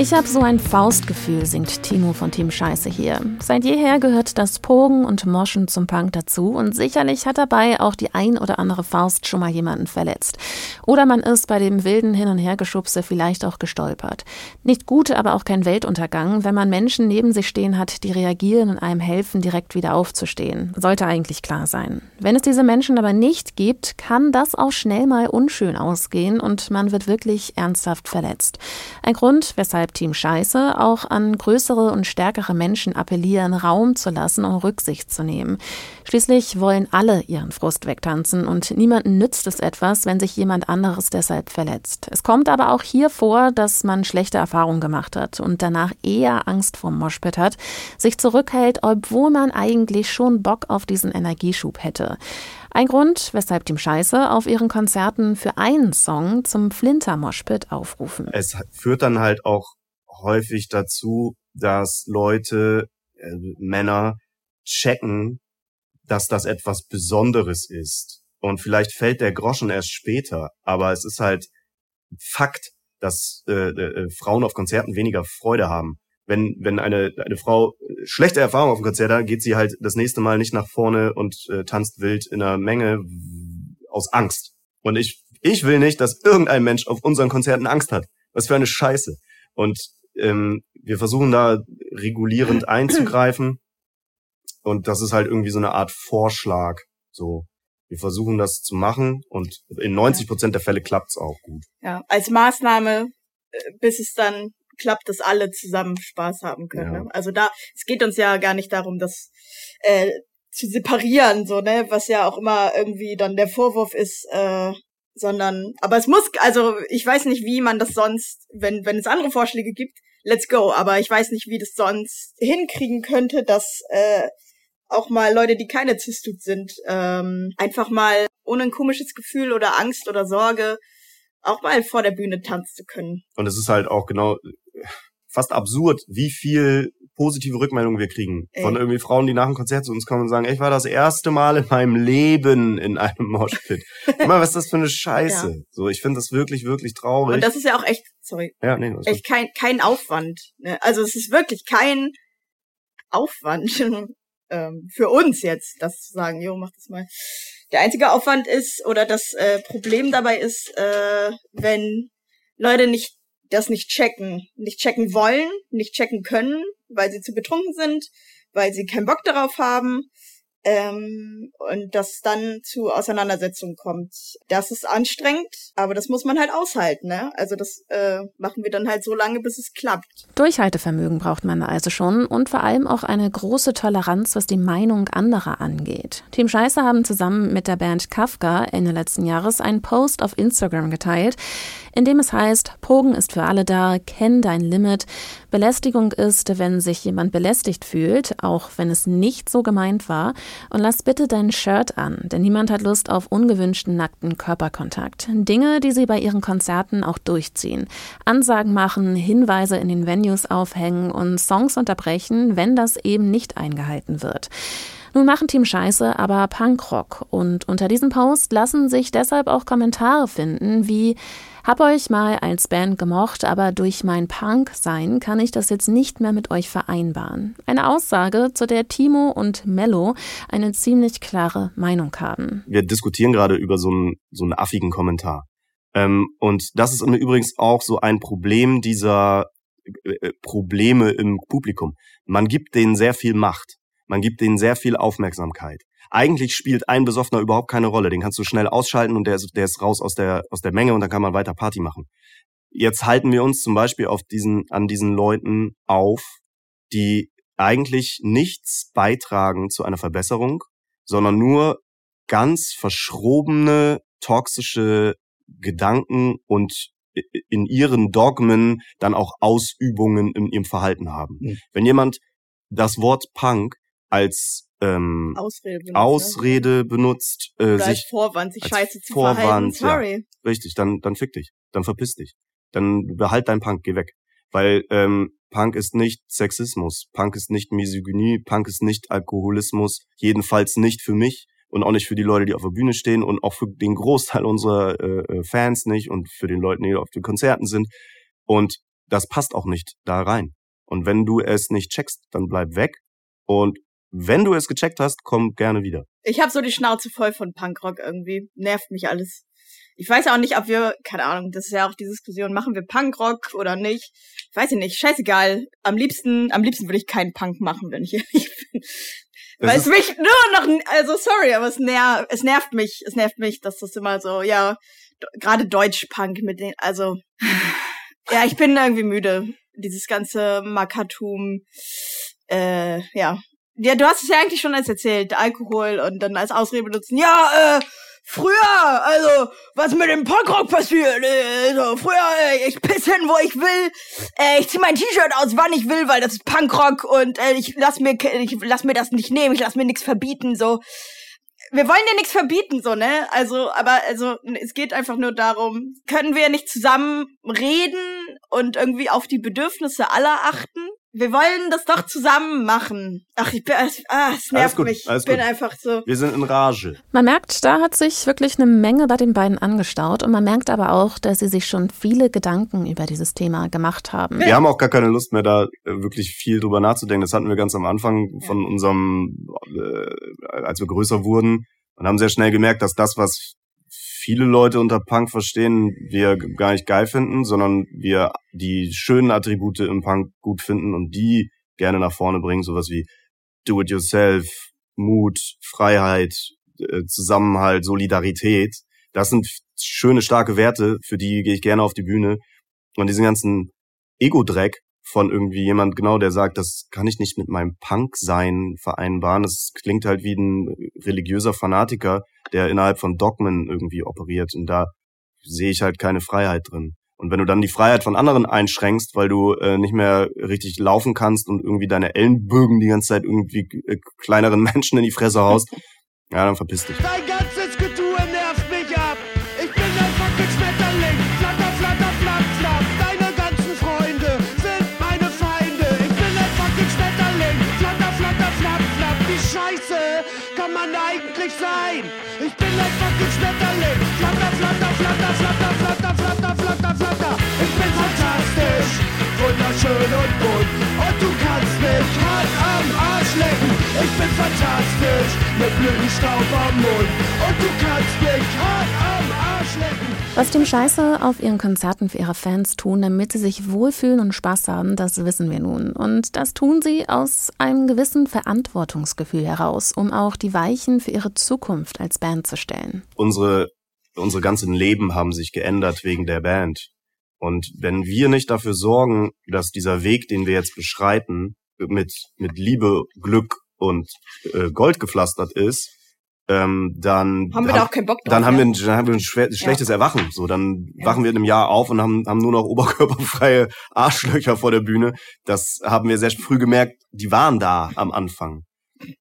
Ich habe so ein Faustgefühl, singt Timo von Team Scheiße hier. Seit jeher gehört das Pogen und Moschen zum Punk dazu und sicherlich hat dabei auch die ein oder andere Faust schon mal jemanden verletzt. Oder man ist bei dem wilden Hin- und Hergeschubse vielleicht auch gestolpert. Nicht gut, aber auch kein Weltuntergang, wenn man Menschen neben sich stehen hat, die reagieren und einem helfen, direkt wieder aufzustehen. Sollte eigentlich klar sein. Wenn es diese Menschen aber nicht gibt, kann das auch schnell mal unschön ausgehen und man wird wirklich ernsthaft verletzt. Ein Grund, weshalb Team Scheiße auch an größere und stärkere Menschen appellieren, Raum zu lassen und Rücksicht zu nehmen. Schließlich wollen alle ihren Frust wegtanzen und niemanden nützt es etwas, wenn sich jemand anderes deshalb verletzt. Es kommt aber auch hier vor, dass man schlechte Erfahrungen gemacht hat und danach eher Angst vor Moshpit hat, sich zurückhält, obwohl man eigentlich schon Bock auf diesen Energieschub hätte. Ein Grund, weshalb Team Scheiße auf ihren Konzerten für einen Song zum Flinter Moshpit aufrufen. Es führt dann halt auch häufig dazu, dass Leute, äh, Männer checken, dass das etwas Besonderes ist. Und vielleicht fällt der Groschen erst später, aber es ist halt Fakt, dass äh, äh, Frauen auf Konzerten weniger Freude haben. Wenn, wenn eine, eine Frau schlechte Erfahrung auf dem Konzert hat, geht sie halt das nächste Mal nicht nach vorne und äh, tanzt wild in einer Menge aus Angst. Und ich, ich will nicht, dass irgendein Mensch auf unseren Konzerten Angst hat. Was für eine Scheiße. Und ähm, wir versuchen da regulierend einzugreifen. Und das ist halt irgendwie so eine Art Vorschlag. So, wir versuchen das zu machen und in 90 Prozent der Fälle klappt's auch gut. Ja, als Maßnahme, äh, bis es dann klappt, dass alle zusammen Spaß haben können. Ja. Ne? Also da, es geht uns ja gar nicht darum, das äh, zu separieren, so ne, was ja auch immer irgendwie dann der Vorwurf ist, äh, sondern, aber es muss, also ich weiß nicht, wie man das sonst, wenn wenn es andere Vorschläge gibt, let's go. Aber ich weiß nicht, wie das sonst hinkriegen könnte, dass äh, auch mal Leute, die keine Zistut sind, ähm, einfach mal ohne ein komisches Gefühl oder Angst oder Sorge auch mal vor der Bühne tanzen zu können. Und es ist halt auch genau fast absurd, wie viel positive Rückmeldungen wir kriegen Ey. von irgendwie Frauen, die nach dem Konzert zu uns kommen und sagen, ich war das erste Mal in meinem Leben in einem Moshpit. Immer was ist das für eine Scheiße. Ja. So, ich finde das wirklich, wirklich traurig. Und das ist ja auch echt, sorry, ja, nee, echt kein, kein Aufwand. Ne? Also es ist wirklich kein Aufwand ähm, für uns jetzt, das zu sagen, jo, mach das mal. Der einzige Aufwand ist, oder das äh, Problem dabei ist, äh, wenn Leute nicht das nicht checken, nicht checken wollen, nicht checken können, weil sie zu betrunken sind, weil sie keinen Bock darauf haben, ähm, und dass dann zu Auseinandersetzungen kommt. Das ist anstrengend, aber das muss man halt aushalten, ne? Also das äh, machen wir dann halt so lange, bis es klappt. Durchhaltevermögen braucht man also schon und vor allem auch eine große Toleranz, was die Meinung anderer angeht. Team Scheiße haben zusammen mit der Band Kafka Ende letzten Jahres einen Post auf Instagram geteilt, in dem es heißt, Pogen ist für alle da, kenn dein Limit. Belästigung ist, wenn sich jemand belästigt fühlt, auch wenn es nicht so gemeint war. Und lass bitte dein Shirt an, denn niemand hat Lust auf ungewünschten nackten Körperkontakt. Dinge, die sie bei ihren Konzerten auch durchziehen. Ansagen machen, Hinweise in den Venues aufhängen und Songs unterbrechen, wenn das eben nicht eingehalten wird. Nun machen Team Scheiße aber Punkrock und unter diesem Post lassen sich deshalb auch Kommentare finden wie hab euch mal als Band gemocht, aber durch mein Punk-Sein kann ich das jetzt nicht mehr mit euch vereinbaren. Eine Aussage, zu der Timo und Mello eine ziemlich klare Meinung haben. Wir diskutieren gerade über so einen, so einen affigen Kommentar. Ähm, und das ist übrigens auch so ein Problem dieser äh, äh, Probleme im Publikum. Man gibt denen sehr viel Macht. Man gibt denen sehr viel Aufmerksamkeit. Eigentlich spielt ein Besoffener überhaupt keine Rolle. Den kannst du schnell ausschalten und der ist, der ist raus aus der, aus der Menge und dann kann man weiter Party machen. Jetzt halten wir uns zum Beispiel auf diesen, an diesen Leuten auf, die eigentlich nichts beitragen zu einer Verbesserung, sondern nur ganz verschrobene, toxische Gedanken und in ihren Dogmen dann auch Ausübungen in ihrem Verhalten haben. Mhm. Wenn jemand das Wort Punk als ähm, Ausrede benutzt, Ausrede ne? benutzt äh, Oder sich Vorwand, sich scheiße zu Vorwand, verhalten. Sorry. Ja, richtig, dann dann fick dich, dann verpiss dich, dann behalt dein Punk, geh weg, weil ähm, Punk ist nicht Sexismus, Punk ist nicht Misogynie, Punk ist nicht Alkoholismus, jedenfalls nicht für mich und auch nicht für die Leute, die auf der Bühne stehen und auch für den Großteil unserer äh, äh Fans nicht und für den Leute, die auf den Konzerten sind und das passt auch nicht da rein. Und wenn du es nicht checkst, dann bleib weg und wenn du es gecheckt hast, komm gerne wieder. Ich habe so die Schnauze voll von Punkrock irgendwie. Nervt mich alles. Ich weiß auch nicht, ob wir, keine Ahnung, das ist ja auch die Diskussion, machen wir Punkrock oder nicht. Ich weiß nicht, scheißegal. Am liebsten, am liebsten würde ich keinen Punk machen, wenn ich ehrlich bin. Weil es mich nur noch, also sorry, aber es, ner es nervt mich, es nervt mich, dass das immer so, ja, gerade Deutsch-Punk mit den, also, ja, ich bin irgendwie müde. Dieses ganze Makatum, äh, ja, ja, du hast es ja eigentlich schon als erzählt, Alkohol und dann als Ausrede benutzen. Ja, äh, früher, also, was mit dem Punkrock passiert, äh, also, früher, äh, ich piss hin, wo ich will, äh, ich zieh mein T-Shirt aus, wann ich will, weil das ist Punkrock und äh, ich lass mir, ich lass mir das nicht nehmen, ich lass mir nichts verbieten, so. Wir wollen dir nichts verbieten, so, ne? Also, aber, also, es geht einfach nur darum, können wir nicht zusammen reden und irgendwie auf die Bedürfnisse aller achten? Wir wollen das doch zusammen machen. Ach, ich bin, ah, es nervt gut, mich. Ich bin gut. einfach so. Wir sind in Rage. Man merkt, da hat sich wirklich eine Menge bei den beiden angestaut und man merkt aber auch, dass sie sich schon viele Gedanken über dieses Thema gemacht haben. Wir haben auch gar keine Lust mehr, da äh, wirklich viel drüber nachzudenken. Das hatten wir ganz am Anfang von unserem, äh, als wir größer wurden und haben sehr schnell gemerkt, dass das, was viele Leute unter Punk verstehen, wir gar nicht geil finden, sondern wir die schönen Attribute im Punk gut finden und die gerne nach vorne bringen, sowas wie Do-it-yourself, Mut, Freiheit, äh, Zusammenhalt, Solidarität. Das sind schöne, starke Werte, für die gehe ich gerne auf die Bühne. Und diesen ganzen Ego-Dreck von irgendwie jemand genau, der sagt, das kann ich nicht mit meinem Punk-Sein vereinbaren. Das klingt halt wie ein religiöser Fanatiker, der innerhalb von Dogmen irgendwie operiert. Und da sehe ich halt keine Freiheit drin. Und wenn du dann die Freiheit von anderen einschränkst, weil du äh, nicht mehr richtig laufen kannst und irgendwie deine Ellenbögen die ganze Zeit irgendwie äh, kleineren Menschen in die Fresse haust, ja, dann verpiss dich. Wunderschön und bunt. Und du kannst mich hart am Arsch lecken. Ich bin fantastisch, mit Blütenstaub am Mund. Und du kannst mich hart am Arsch lecken. Was Team Scheiße auf ihren Konzerten für ihre Fans tun, damit sie sich wohlfühlen und Spaß haben, das wissen wir nun. Und das tun sie aus einem gewissen Verantwortungsgefühl heraus, um auch die Weichen für ihre Zukunft als Band zu stellen. Unsere, unsere ganzen Leben haben sich geändert wegen der Band. Und wenn wir nicht dafür sorgen, dass dieser Weg, den wir jetzt beschreiten, mit, mit Liebe, Glück und äh, Gold gepflastert ist, ähm, dann haben wir da auch keinen Bock drauf. Dann haben wir ein, dann haben wir ein schlechtes ja. Erwachen. So, dann ja. wachen wir in einem Jahr auf und haben, haben nur noch oberkörperfreie Arschlöcher vor der Bühne. Das haben wir sehr früh gemerkt. Die waren da am Anfang.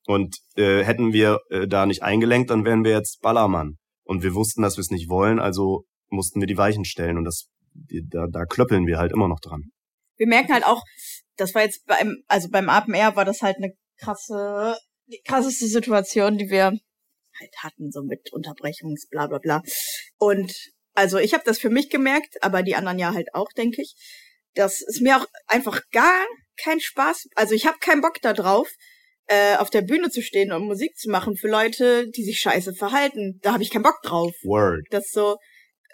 Und äh, hätten wir äh, da nicht eingelenkt, dann wären wir jetzt Ballermann. Und wir wussten, dass wir es nicht wollen, also mussten wir die Weichen stellen. Und das, da, da klöppeln wir halt immer noch dran. Wir merken halt auch, das war jetzt beim, also beim Open Air war das halt eine krasse, die krasseste Situation, die wir halt hatten, so mit Unterbrechungs, bla bla bla. Und also ich habe das für mich gemerkt, aber die anderen ja halt auch, denke ich. Das ist mir auch einfach gar kein Spaß. Also ich habe keinen Bock da drauf, äh, auf der Bühne zu stehen und Musik zu machen für Leute, die sich scheiße verhalten. Da habe ich keinen Bock drauf. Word. Das so,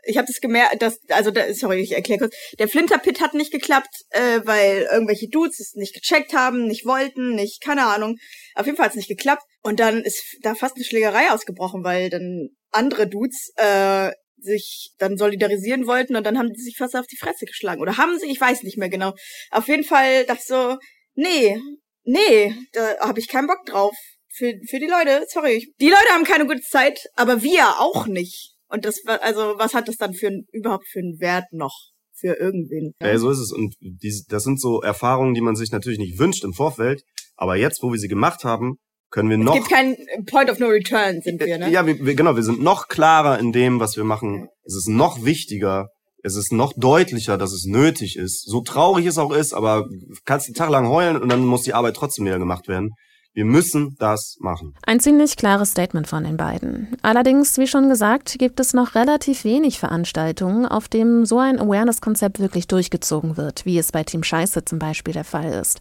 ich habe das gemerkt, dass, also da, sorry, ich erkläre kurz. Der Flinterpit hat nicht geklappt, äh, weil irgendwelche Dudes es nicht gecheckt haben, nicht wollten, nicht, keine Ahnung. Auf jeden Fall hat es nicht geklappt. Und dann ist da fast eine Schlägerei ausgebrochen, weil dann andere Dudes äh, sich dann solidarisieren wollten und dann haben die sich fast auf die Fresse geschlagen. Oder haben sie, ich weiß nicht mehr genau. Auf jeden Fall dachte ich so, nee, nee, da habe ich keinen Bock drauf. Für, für die Leute, sorry. Die Leute haben keine gute Zeit, aber wir auch nicht. Und das also, was hat das dann für überhaupt für einen Wert noch? Für irgendwen. Ja, so ist es. Und die, das sind so Erfahrungen, die man sich natürlich nicht wünscht im Vorfeld. Aber jetzt, wo wir sie gemacht haben, können wir noch. Es gibt keinen Point of No Return, sind wir, ne? Ja, wir, wir, genau, wir sind noch klarer in dem, was wir machen. Es ist noch wichtiger. Es ist noch deutlicher, dass es nötig ist. So traurig es auch ist, aber kannst den Tag lang heulen und dann muss die Arbeit trotzdem wieder gemacht werden. Wir müssen das machen. Ein ziemlich klares Statement von den beiden. Allerdings, wie schon gesagt, gibt es noch relativ wenig Veranstaltungen, auf denen so ein Awareness-Konzept wirklich durchgezogen wird, wie es bei Team Scheiße zum Beispiel der Fall ist.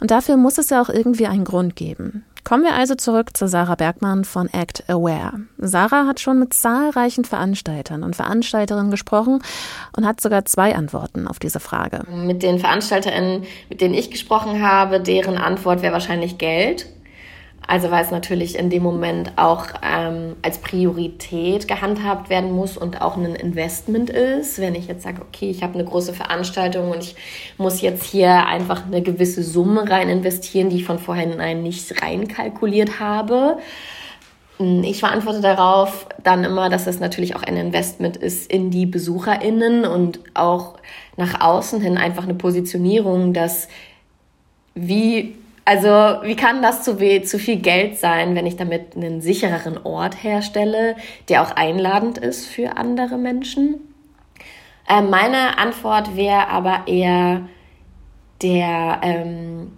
Und dafür muss es ja auch irgendwie einen Grund geben. Kommen wir also zurück zu Sarah Bergmann von Act Aware. Sarah hat schon mit zahlreichen Veranstaltern und Veranstalterinnen gesprochen und hat sogar zwei Antworten auf diese Frage. Mit den VeranstalterInnen, mit denen ich gesprochen habe, deren Antwort wäre wahrscheinlich Geld. Also weil es natürlich in dem Moment auch ähm, als Priorität gehandhabt werden muss und auch ein Investment ist. Wenn ich jetzt sage, okay, ich habe eine große Veranstaltung und ich muss jetzt hier einfach eine gewisse Summe rein investieren, die ich von vornherein nicht reinkalkuliert habe. Ich verantworte darauf dann immer, dass es natürlich auch ein Investment ist in die BesucherInnen und auch nach außen hin einfach eine Positionierung, dass wie also wie kann das zu, zu viel Geld sein, wenn ich damit einen sichereren Ort herstelle, der auch einladend ist für andere Menschen? Äh, meine Antwort wäre aber eher der ähm,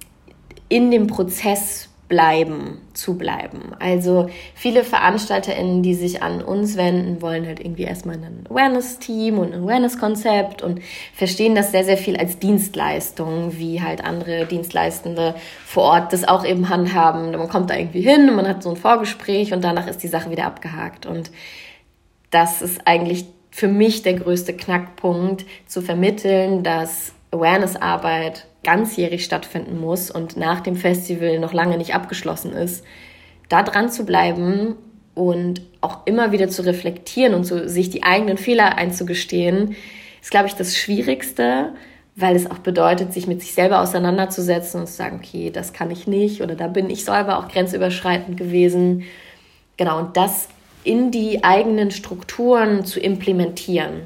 in dem Prozess bleiben, zu bleiben. Also viele VeranstalterInnen, die sich an uns wenden, wollen halt irgendwie erstmal ein Awareness-Team und ein Awareness-Konzept und verstehen das sehr, sehr viel als Dienstleistung, wie halt andere Dienstleistende vor Ort das auch eben handhaben. Man kommt da irgendwie hin und man hat so ein Vorgespräch und danach ist die Sache wieder abgehakt. Und das ist eigentlich für mich der größte Knackpunkt, zu vermitteln, dass Awareness-Arbeit ganzjährig stattfinden muss und nach dem Festival noch lange nicht abgeschlossen ist, da dran zu bleiben und auch immer wieder zu reflektieren und so, sich die eigenen Fehler einzugestehen, ist, glaube ich, das Schwierigste, weil es auch bedeutet, sich mit sich selber auseinanderzusetzen und zu sagen, okay, das kann ich nicht oder da bin ich selber auch grenzüberschreitend gewesen. Genau, und das in die eigenen Strukturen zu implementieren,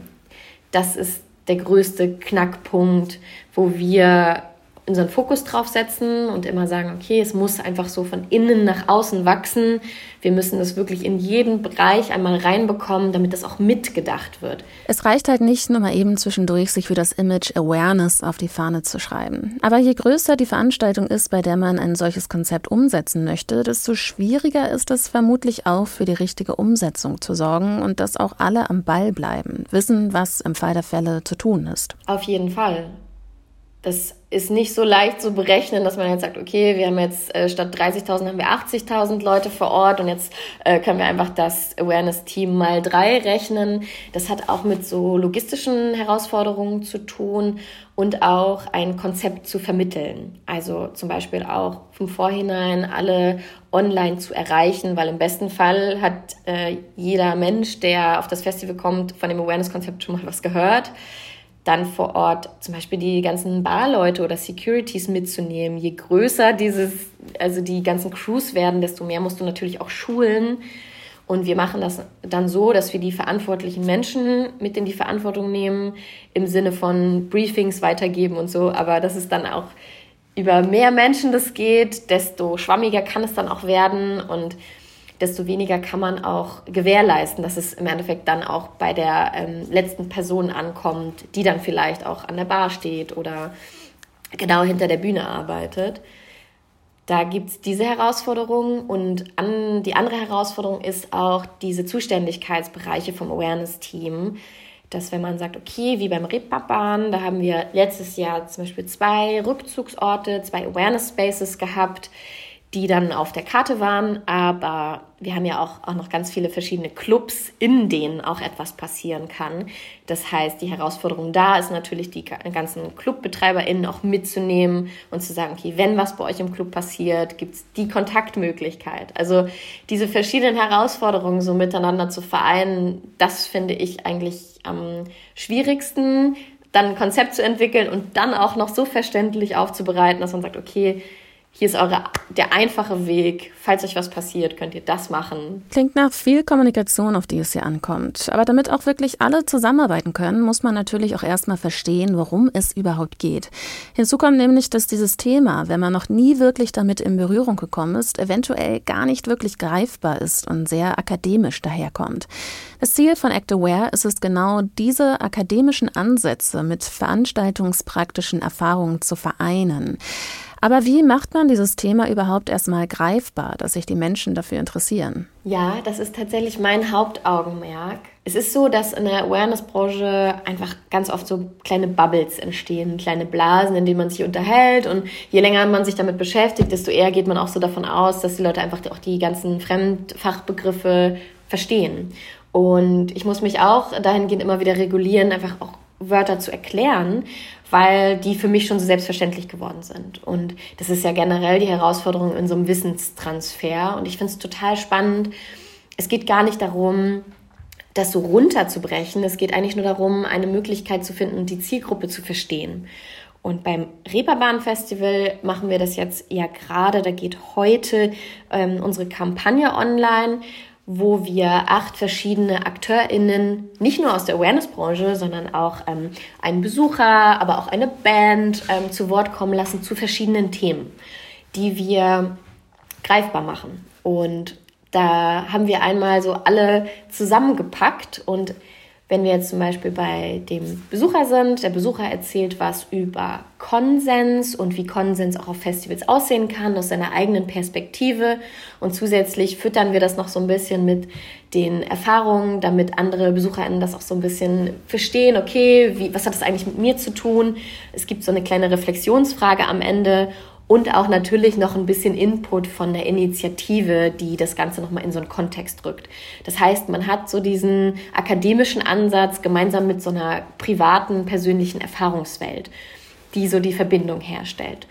das ist der größte Knackpunkt, wo wir unseren Fokus drauf setzen und immer sagen, okay, es muss einfach so von innen nach außen wachsen. Wir müssen das wirklich in jeden Bereich einmal reinbekommen, damit das auch mitgedacht wird. Es reicht halt nicht nur mal eben zwischendurch, sich für das Image Awareness auf die Fahne zu schreiben. Aber je größer die Veranstaltung ist, bei der man ein solches Konzept umsetzen möchte, desto schwieriger ist es vermutlich auch für die richtige Umsetzung zu sorgen und dass auch alle am Ball bleiben, wissen, was im Fall der Fälle zu tun ist. Auf jeden Fall. Das ist nicht so leicht zu berechnen, dass man jetzt sagt, okay, wir haben jetzt äh, statt 30.000 haben wir 80.000 Leute vor Ort und jetzt äh, können wir einfach das Awareness-Team mal drei rechnen. Das hat auch mit so logistischen Herausforderungen zu tun und auch ein Konzept zu vermitteln. Also zum Beispiel auch vom Vorhinein alle online zu erreichen, weil im besten Fall hat äh, jeder Mensch, der auf das Festival kommt, von dem Awareness-Konzept schon mal was gehört dann vor Ort zum Beispiel die ganzen Barleute oder Securities mitzunehmen. Je größer dieses, also die ganzen Crews werden, desto mehr musst du natürlich auch schulen. Und wir machen das dann so, dass wir die verantwortlichen Menschen mit in die Verantwortung nehmen, im Sinne von Briefings weitergeben und so. Aber das ist dann auch über mehr Menschen das geht, desto schwammiger kann es dann auch werden und desto weniger kann man auch gewährleisten, dass es im Endeffekt dann auch bei der ähm, letzten Person ankommt, die dann vielleicht auch an der Bar steht oder genau hinter der Bühne arbeitet. Da gibt es diese Herausforderung und an, die andere Herausforderung ist auch diese Zuständigkeitsbereiche vom Awareness-Team. Dass wenn man sagt, okay, wie beim Reeperbahn, da haben wir letztes Jahr zum Beispiel zwei Rückzugsorte, zwei Awareness-Spaces gehabt, die dann auf der Karte waren. Aber wir haben ja auch, auch noch ganz viele verschiedene Clubs, in denen auch etwas passieren kann. Das heißt, die Herausforderung da ist natürlich, die ganzen ClubbetreiberInnen auch mitzunehmen und zu sagen, okay, wenn was bei euch im Club passiert, gibt's die Kontaktmöglichkeit. Also diese verschiedenen Herausforderungen so miteinander zu vereinen, das finde ich eigentlich am schwierigsten, dann ein Konzept zu entwickeln und dann auch noch so verständlich aufzubereiten, dass man sagt, okay, hier ist eure, der einfache Weg. Falls euch was passiert, könnt ihr das machen. Klingt nach viel Kommunikation, auf die es hier ankommt. Aber damit auch wirklich alle zusammenarbeiten können, muss man natürlich auch erstmal verstehen, worum es überhaupt geht. Hinzu kommt nämlich, dass dieses Thema, wenn man noch nie wirklich damit in Berührung gekommen ist, eventuell gar nicht wirklich greifbar ist und sehr akademisch daherkommt. Das Ziel von Act Aware ist es genau, diese akademischen Ansätze mit veranstaltungspraktischen Erfahrungen zu vereinen. Aber wie macht man dieses Thema überhaupt erstmal greifbar, dass sich die Menschen dafür interessieren? Ja, das ist tatsächlich mein Hauptaugenmerk. Es ist so, dass in der Awareness-Branche einfach ganz oft so kleine Bubbles entstehen, kleine Blasen, in denen man sich unterhält. Und je länger man sich damit beschäftigt, desto eher geht man auch so davon aus, dass die Leute einfach auch die ganzen Fremdfachbegriffe verstehen. Und ich muss mich auch dahingehend immer wieder regulieren, einfach auch Wörter zu erklären, weil die für mich schon so selbstverständlich geworden sind. Und das ist ja generell die Herausforderung in so einem Wissenstransfer. Und ich finde es total spannend. Es geht gar nicht darum, das so runterzubrechen. Es geht eigentlich nur darum, eine Möglichkeit zu finden, die Zielgruppe zu verstehen. Und beim Reeperbahn Festival machen wir das jetzt ja gerade. Da geht heute ähm, unsere Kampagne online wo wir acht verschiedene AkteurInnen, nicht nur aus der Awareness-Branche, sondern auch ähm, einen Besucher, aber auch eine Band ähm, zu Wort kommen lassen zu verschiedenen Themen, die wir greifbar machen. Und da haben wir einmal so alle zusammengepackt und wenn wir jetzt zum Beispiel bei dem Besucher sind, der Besucher erzählt was über Konsens und wie Konsens auch auf Festivals aussehen kann, aus seiner eigenen Perspektive. Und zusätzlich füttern wir das noch so ein bisschen mit den Erfahrungen, damit andere BesucherInnen das auch so ein bisschen verstehen, okay, wie, was hat das eigentlich mit mir zu tun? Es gibt so eine kleine Reflexionsfrage am Ende und auch natürlich noch ein bisschen Input von der Initiative, die das Ganze nochmal in so einen Kontext rückt. Das heißt, man hat so diesen akademischen Ansatz gemeinsam mit so einer privaten, persönlichen Erfahrungswelt, die so die Verbindung herstellt.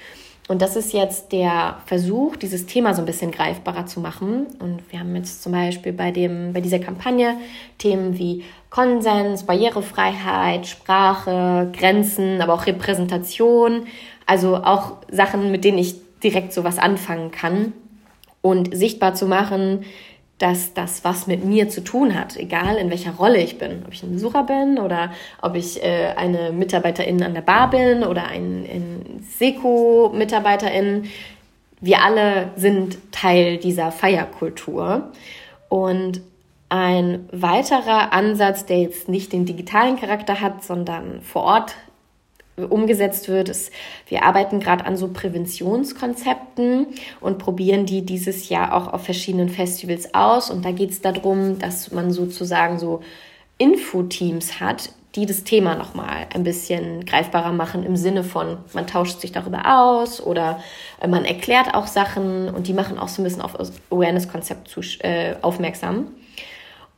Und das ist jetzt der Versuch, dieses Thema so ein bisschen greifbarer zu machen. Und wir haben jetzt zum Beispiel bei, dem, bei dieser Kampagne Themen wie Konsens, Barrierefreiheit, Sprache, Grenzen, aber auch Repräsentation also auch Sachen, mit denen ich direkt so was anfangen kann und sichtbar zu machen, dass das was mit mir zu tun hat, egal in welcher Rolle ich bin, ob ich ein Besucher bin oder ob ich äh, eine Mitarbeiterin an der Bar bin oder ein, ein Seko-Mitarbeiterin. Wir alle sind Teil dieser Feierkultur und ein weiterer Ansatz, der jetzt nicht den digitalen Charakter hat, sondern vor Ort umgesetzt wird, ist, wir arbeiten gerade an so Präventionskonzepten und probieren die dieses Jahr auch auf verschiedenen Festivals aus. Und da geht es darum, dass man sozusagen so Infoteams hat, die das Thema nochmal ein bisschen greifbarer machen im Sinne von, man tauscht sich darüber aus oder man erklärt auch Sachen und die machen auch so ein bisschen auf Awareness-Konzept äh, aufmerksam.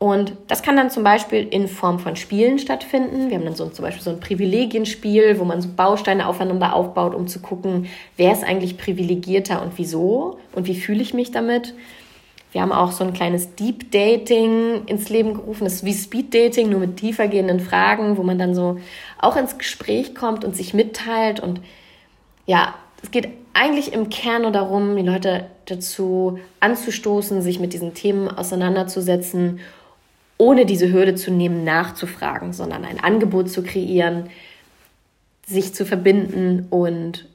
Und das kann dann zum Beispiel in Form von Spielen stattfinden. Wir haben dann so zum Beispiel so ein Privilegienspiel, wo man so Bausteine aufeinander aufbaut, um zu gucken, wer ist eigentlich privilegierter und wieso und wie fühle ich mich damit. Wir haben auch so ein kleines Deep Dating ins Leben gerufen. Das ist wie Speed Dating, nur mit tiefergehenden Fragen, wo man dann so auch ins Gespräch kommt und sich mitteilt und ja, es geht eigentlich im Kern nur darum, die Leute dazu anzustoßen, sich mit diesen Themen auseinanderzusetzen, ohne diese Hürde zu nehmen, nachzufragen, sondern ein Angebot zu kreieren, sich zu verbinden und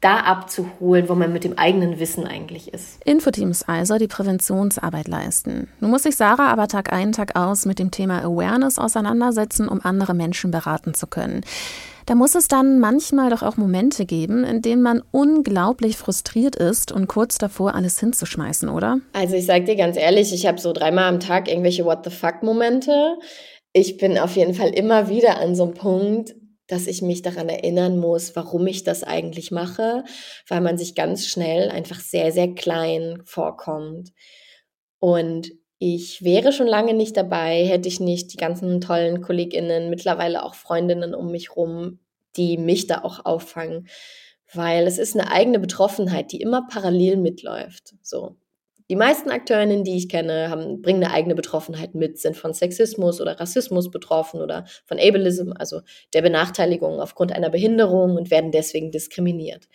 da abzuholen, wo man mit dem eigenen Wissen eigentlich ist. Infoteams also die Präventionsarbeit leisten. Nun muss sich Sarah aber Tag ein, Tag aus mit dem Thema Awareness auseinandersetzen, um andere Menschen beraten zu können. Da muss es dann manchmal doch auch Momente geben, in denen man unglaublich frustriert ist und kurz davor alles hinzuschmeißen, oder? Also ich sag dir ganz ehrlich, ich habe so dreimal am Tag irgendwelche What the fuck Momente. Ich bin auf jeden Fall immer wieder an so einem Punkt, dass ich mich daran erinnern muss, warum ich das eigentlich mache, weil man sich ganz schnell einfach sehr, sehr klein vorkommt. Und ich wäre schon lange nicht dabei, hätte ich nicht die ganzen tollen KollegInnen, mittlerweile auch Freundinnen um mich rum, die mich da auch auffangen. Weil es ist eine eigene Betroffenheit, die immer parallel mitläuft. So. Die meisten Akteurinnen, die ich kenne, haben, bringen eine eigene Betroffenheit mit, sind von Sexismus oder Rassismus betroffen oder von Ableism, also der Benachteiligung aufgrund einer Behinderung und werden deswegen diskriminiert.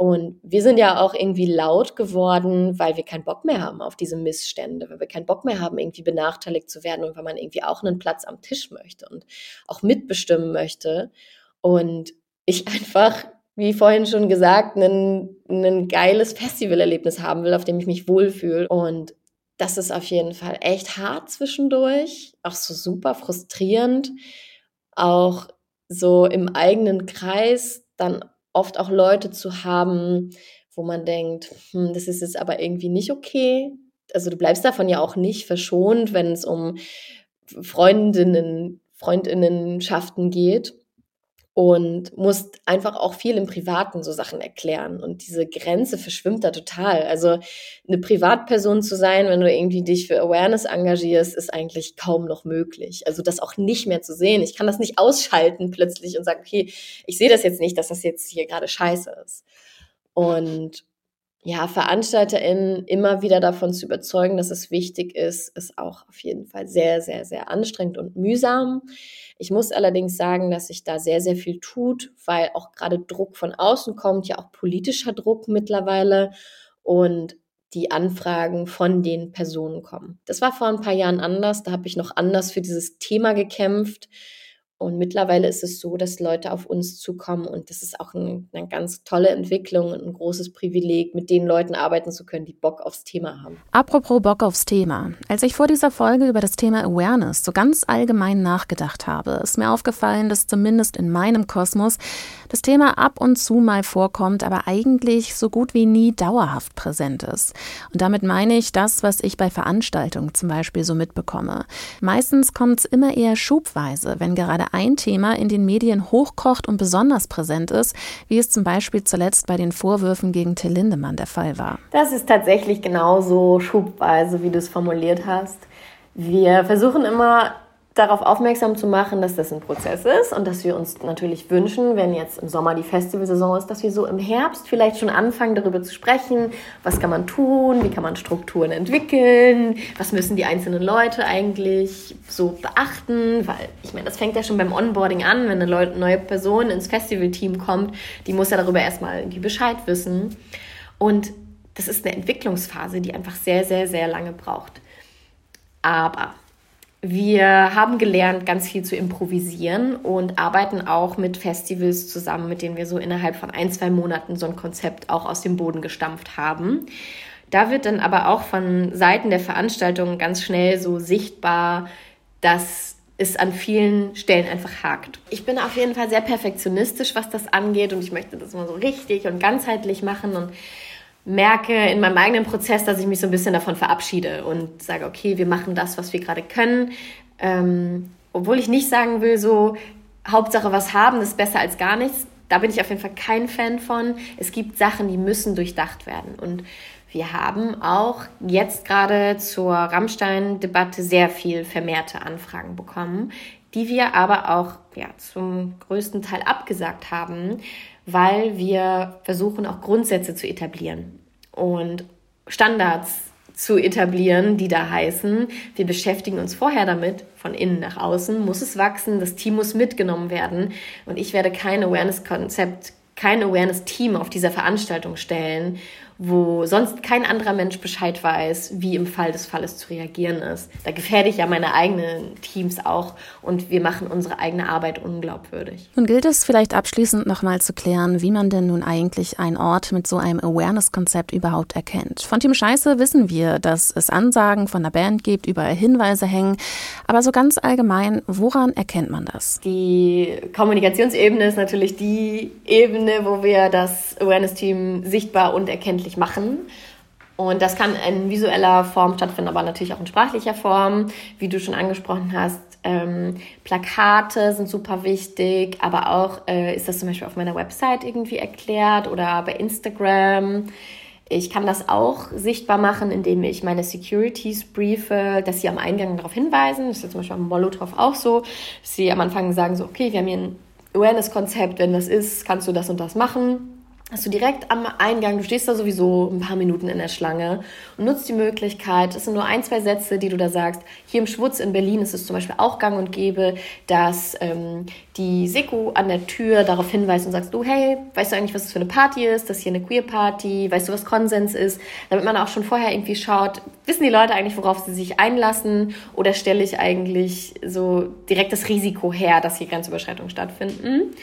Und wir sind ja auch irgendwie laut geworden, weil wir keinen Bock mehr haben auf diese Missstände, weil wir keinen Bock mehr haben, irgendwie benachteiligt zu werden und weil man irgendwie auch einen Platz am Tisch möchte und auch mitbestimmen möchte. Und ich einfach, wie vorhin schon gesagt, ein, ein geiles Festivalerlebnis haben will, auf dem ich mich wohlfühle. Und das ist auf jeden Fall echt hart zwischendurch, auch so super frustrierend, auch so im eigenen Kreis dann oft auch Leute zu haben, wo man denkt, hm, das ist jetzt aber irgendwie nicht okay. Also du bleibst davon ja auch nicht verschont, wenn es um Freundinnen, Freundinnenschaften geht und musst einfach auch viel im Privaten so Sachen erklären. Und diese Grenze verschwimmt da total. Also eine Privatperson zu sein, wenn du irgendwie dich für Awareness engagierst, ist eigentlich kaum noch möglich. Also das auch nicht mehr zu sehen. Ich kann das nicht ausschalten plötzlich und sagen, okay, ich sehe das jetzt nicht, dass das jetzt hier gerade scheiße ist. Und ja, VeranstalterInnen immer wieder davon zu überzeugen, dass es wichtig ist, ist auch auf jeden Fall sehr, sehr, sehr anstrengend und mühsam. Ich muss allerdings sagen, dass sich da sehr, sehr viel tut, weil auch gerade Druck von außen kommt, ja auch politischer Druck mittlerweile und die Anfragen von den Personen kommen. Das war vor ein paar Jahren anders, da habe ich noch anders für dieses Thema gekämpft und mittlerweile ist es so, dass Leute auf uns zukommen und das ist auch ein, eine ganz tolle Entwicklung und ein großes Privileg, mit den Leuten arbeiten zu können, die Bock aufs Thema haben. Apropos Bock aufs Thema. Als ich vor dieser Folge über das Thema Awareness so ganz allgemein nachgedacht habe, ist mir aufgefallen, dass zumindest in meinem Kosmos das Thema ab und zu mal vorkommt, aber eigentlich so gut wie nie dauerhaft präsent ist. Und damit meine ich das, was ich bei Veranstaltungen zum Beispiel so mitbekomme. Meistens kommt es immer eher schubweise, wenn gerade ein Thema in den Medien hochkocht und besonders präsent ist, wie es zum Beispiel zuletzt bei den Vorwürfen gegen Till Lindemann der Fall war. Das ist tatsächlich genauso schubweise, wie du es formuliert hast. Wir versuchen immer darauf aufmerksam zu machen, dass das ein Prozess ist und dass wir uns natürlich wünschen, wenn jetzt im Sommer die Festivalsaison ist, dass wir so im Herbst vielleicht schon anfangen, darüber zu sprechen, was kann man tun, wie kann man Strukturen entwickeln, was müssen die einzelnen Leute eigentlich so beachten, weil ich meine, das fängt ja schon beim Onboarding an, wenn eine neue Person ins Festivalteam kommt, die muss ja darüber erstmal irgendwie Bescheid wissen. Und das ist eine Entwicklungsphase, die einfach sehr, sehr, sehr lange braucht. Aber wir haben gelernt, ganz viel zu improvisieren und arbeiten auch mit Festivals zusammen, mit denen wir so innerhalb von ein, zwei Monaten so ein Konzept auch aus dem Boden gestampft haben. Da wird dann aber auch von Seiten der Veranstaltung ganz schnell so sichtbar, dass es an vielen Stellen einfach hakt. Ich bin auf jeden Fall sehr perfektionistisch, was das angeht und ich möchte das mal so richtig und ganzheitlich machen und merke in meinem eigenen Prozess, dass ich mich so ein bisschen davon verabschiede und sage, okay, wir machen das, was wir gerade können. Ähm, obwohl ich nicht sagen will, so Hauptsache was haben, ist besser als gar nichts. Da bin ich auf jeden Fall kein Fan von. Es gibt Sachen, die müssen durchdacht werden. Und wir haben auch jetzt gerade zur Rammstein-Debatte sehr viel vermehrte Anfragen bekommen, die wir aber auch ja, zum größten Teil abgesagt haben, weil wir versuchen auch Grundsätze zu etablieren und Standards zu etablieren, die da heißen, wir beschäftigen uns vorher damit, von innen nach außen muss es wachsen, das Team muss mitgenommen werden und ich werde kein Awareness-Konzept kein Awareness-Team auf dieser Veranstaltung stellen wo sonst kein anderer Mensch Bescheid weiß, wie im Fall des Falles zu reagieren ist. Da gefährde ich ja meine eigenen Teams auch und wir machen unsere eigene Arbeit unglaubwürdig. Nun gilt es vielleicht abschließend nochmal zu klären, wie man denn nun eigentlich einen Ort mit so einem Awareness-Konzept überhaupt erkennt. Von Team Scheiße wissen wir, dass es Ansagen von der Band gibt, überall Hinweise hängen. Aber so ganz allgemein, woran erkennt man das? Die Kommunikationsebene ist natürlich die Ebene, wo wir das Awareness-Team sichtbar und erkenntlich wirklich machen. Und das kann in visueller Form stattfinden, aber natürlich auch in sprachlicher Form, wie du schon angesprochen hast. Ähm, Plakate sind super wichtig, aber auch äh, ist das zum Beispiel auf meiner Website irgendwie erklärt oder bei Instagram. Ich kann das auch sichtbar machen, indem ich meine Securities briefe, dass sie am Eingang darauf hinweisen. Das ist ja zum Beispiel am Molotow auch so, dass sie am Anfang sagen so, okay, wir haben hier ein Awareness-Konzept, wenn das ist, kannst du das und das machen hast du direkt am Eingang, du stehst da sowieso ein paar Minuten in der Schlange und nutzt die Möglichkeit, das sind nur ein, zwei Sätze, die du da sagst. Hier im Schwutz in Berlin ist es zum Beispiel auch gang und gäbe, dass ähm, die Seko an der Tür darauf hinweist und sagst, du, hey, weißt du eigentlich, was das für eine Party ist? Das ist hier eine Queer-Party? Weißt du, was Konsens ist? Damit man auch schon vorher irgendwie schaut, wissen die Leute eigentlich, worauf sie sich einlassen? Oder stelle ich eigentlich so direkt das Risiko her, dass hier Grenzüberschreitungen stattfinden?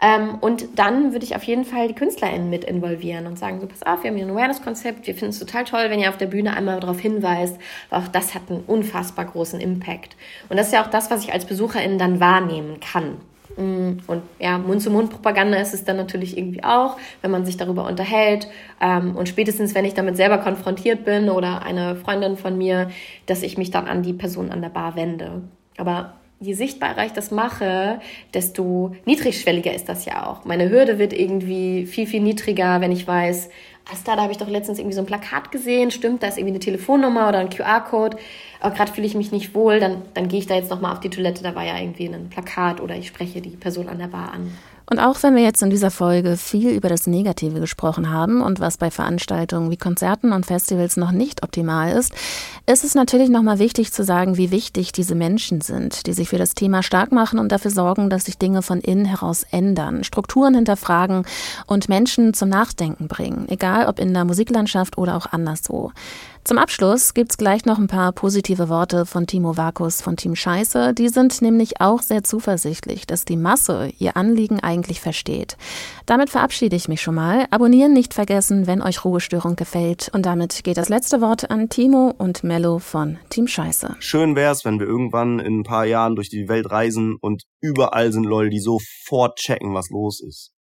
Ähm, und dann würde ich auf jeden Fall die KünstlerInnen mit involvieren und sagen, so pass auf, wir haben hier ein Awareness-Konzept, wir finden es total toll, wenn ihr auf der Bühne einmal darauf hinweist, auch das hat einen unfassbar großen Impact. Und das ist ja auch das, was ich als BesucherInnen dann wahrnehmen kann. Mm, und ja, Mund-zu-Mund-Propaganda ist es dann natürlich irgendwie auch, wenn man sich darüber unterhält. Ähm, und spätestens, wenn ich damit selber konfrontiert bin oder eine Freundin von mir, dass ich mich dann an die Person an der Bar wende. Aber je sichtbarer ich das mache, desto niedrigschwelliger ist das ja auch. Meine Hürde wird irgendwie viel, viel niedriger, wenn ich weiß, alles klar, da habe ich doch letztens irgendwie so ein Plakat gesehen, stimmt, da ist irgendwie eine Telefonnummer oder ein QR-Code, aber gerade fühle ich mich nicht wohl, dann, dann gehe ich da jetzt nochmal auf die Toilette, da war ja irgendwie ein Plakat oder ich spreche die Person an der Bar an. Und auch wenn wir jetzt in dieser Folge viel über das Negative gesprochen haben und was bei Veranstaltungen wie Konzerten und Festivals noch nicht optimal ist, ist es natürlich nochmal wichtig zu sagen, wie wichtig diese Menschen sind, die sich für das Thema stark machen und dafür sorgen, dass sich Dinge von innen heraus ändern, Strukturen hinterfragen und Menschen zum Nachdenken bringen, egal ob in der Musiklandschaft oder auch anderswo. Zum Abschluss gibt's gleich noch ein paar positive Worte von Timo Vakus von Team Scheiße. Die sind nämlich auch sehr zuversichtlich, dass die Masse ihr Anliegen eigentlich versteht. Damit verabschiede ich mich schon mal. Abonnieren nicht vergessen, wenn euch Ruhestörung gefällt. Und damit geht das letzte Wort an Timo und Mello von Team Scheiße. Schön wär's, wenn wir irgendwann in ein paar Jahren durch die Welt reisen und überall sind Leute, die sofort checken, was los ist.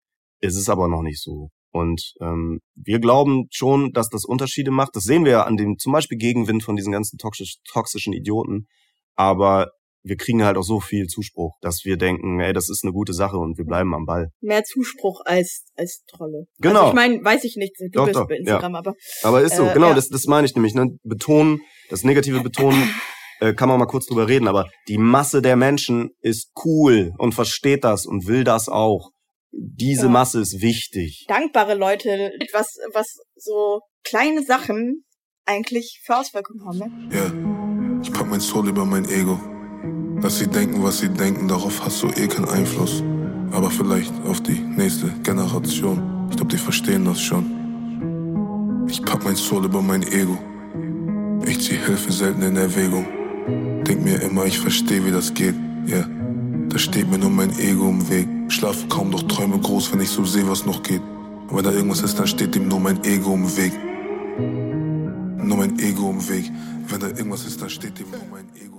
Es ist aber noch nicht so. Und ähm, wir glauben schon, dass das Unterschiede macht. Das sehen wir ja an dem zum Beispiel Gegenwind von diesen ganzen toxisch, toxischen Idioten. Aber wir kriegen halt auch so viel Zuspruch, dass wir denken, ey, das ist eine gute Sache und wir bleiben am Ball. Mehr Zuspruch als als Trolle. Genau. Also ich meine, weiß ich nicht, du doch, bist doch, bei Instagram, ja. aber aber ist so, äh, genau, ja. das das meine ich nämlich, ne? Betonen, das negative Betonen äh, kann man mal kurz drüber reden, aber die Masse der Menschen ist cool und versteht das und will das auch diese Ja. Masse ist wichtig. dankbare Leute, was was so kleine Sachen eigentlich für Auswirkungen haben. Ne? Ja, ich pack mein Soul über mein Ego. Lass sie denken, was sie denken, darauf hast du eh keinen Einfluss. Aber vielleicht auf die nächste Generation. Ich glaub, die verstehen das schon. Ich pack mein Soul über mein Ego. Ich zieh Hilfe selten in Erwägung. Denk mir immer, ich versteh, wie das geht. Ja, yeah. Da steht mir nur mein Ego im Weg. Schlaf kaum, doch träume groß, wenn ich so seh, was noch geht. Und wenn da irgendwas ist, dann steht dem nur mein Ego im Weg. Nur mein Ego im Weg. Wenn da irgendwas ist, dann steht dem nur mein Ego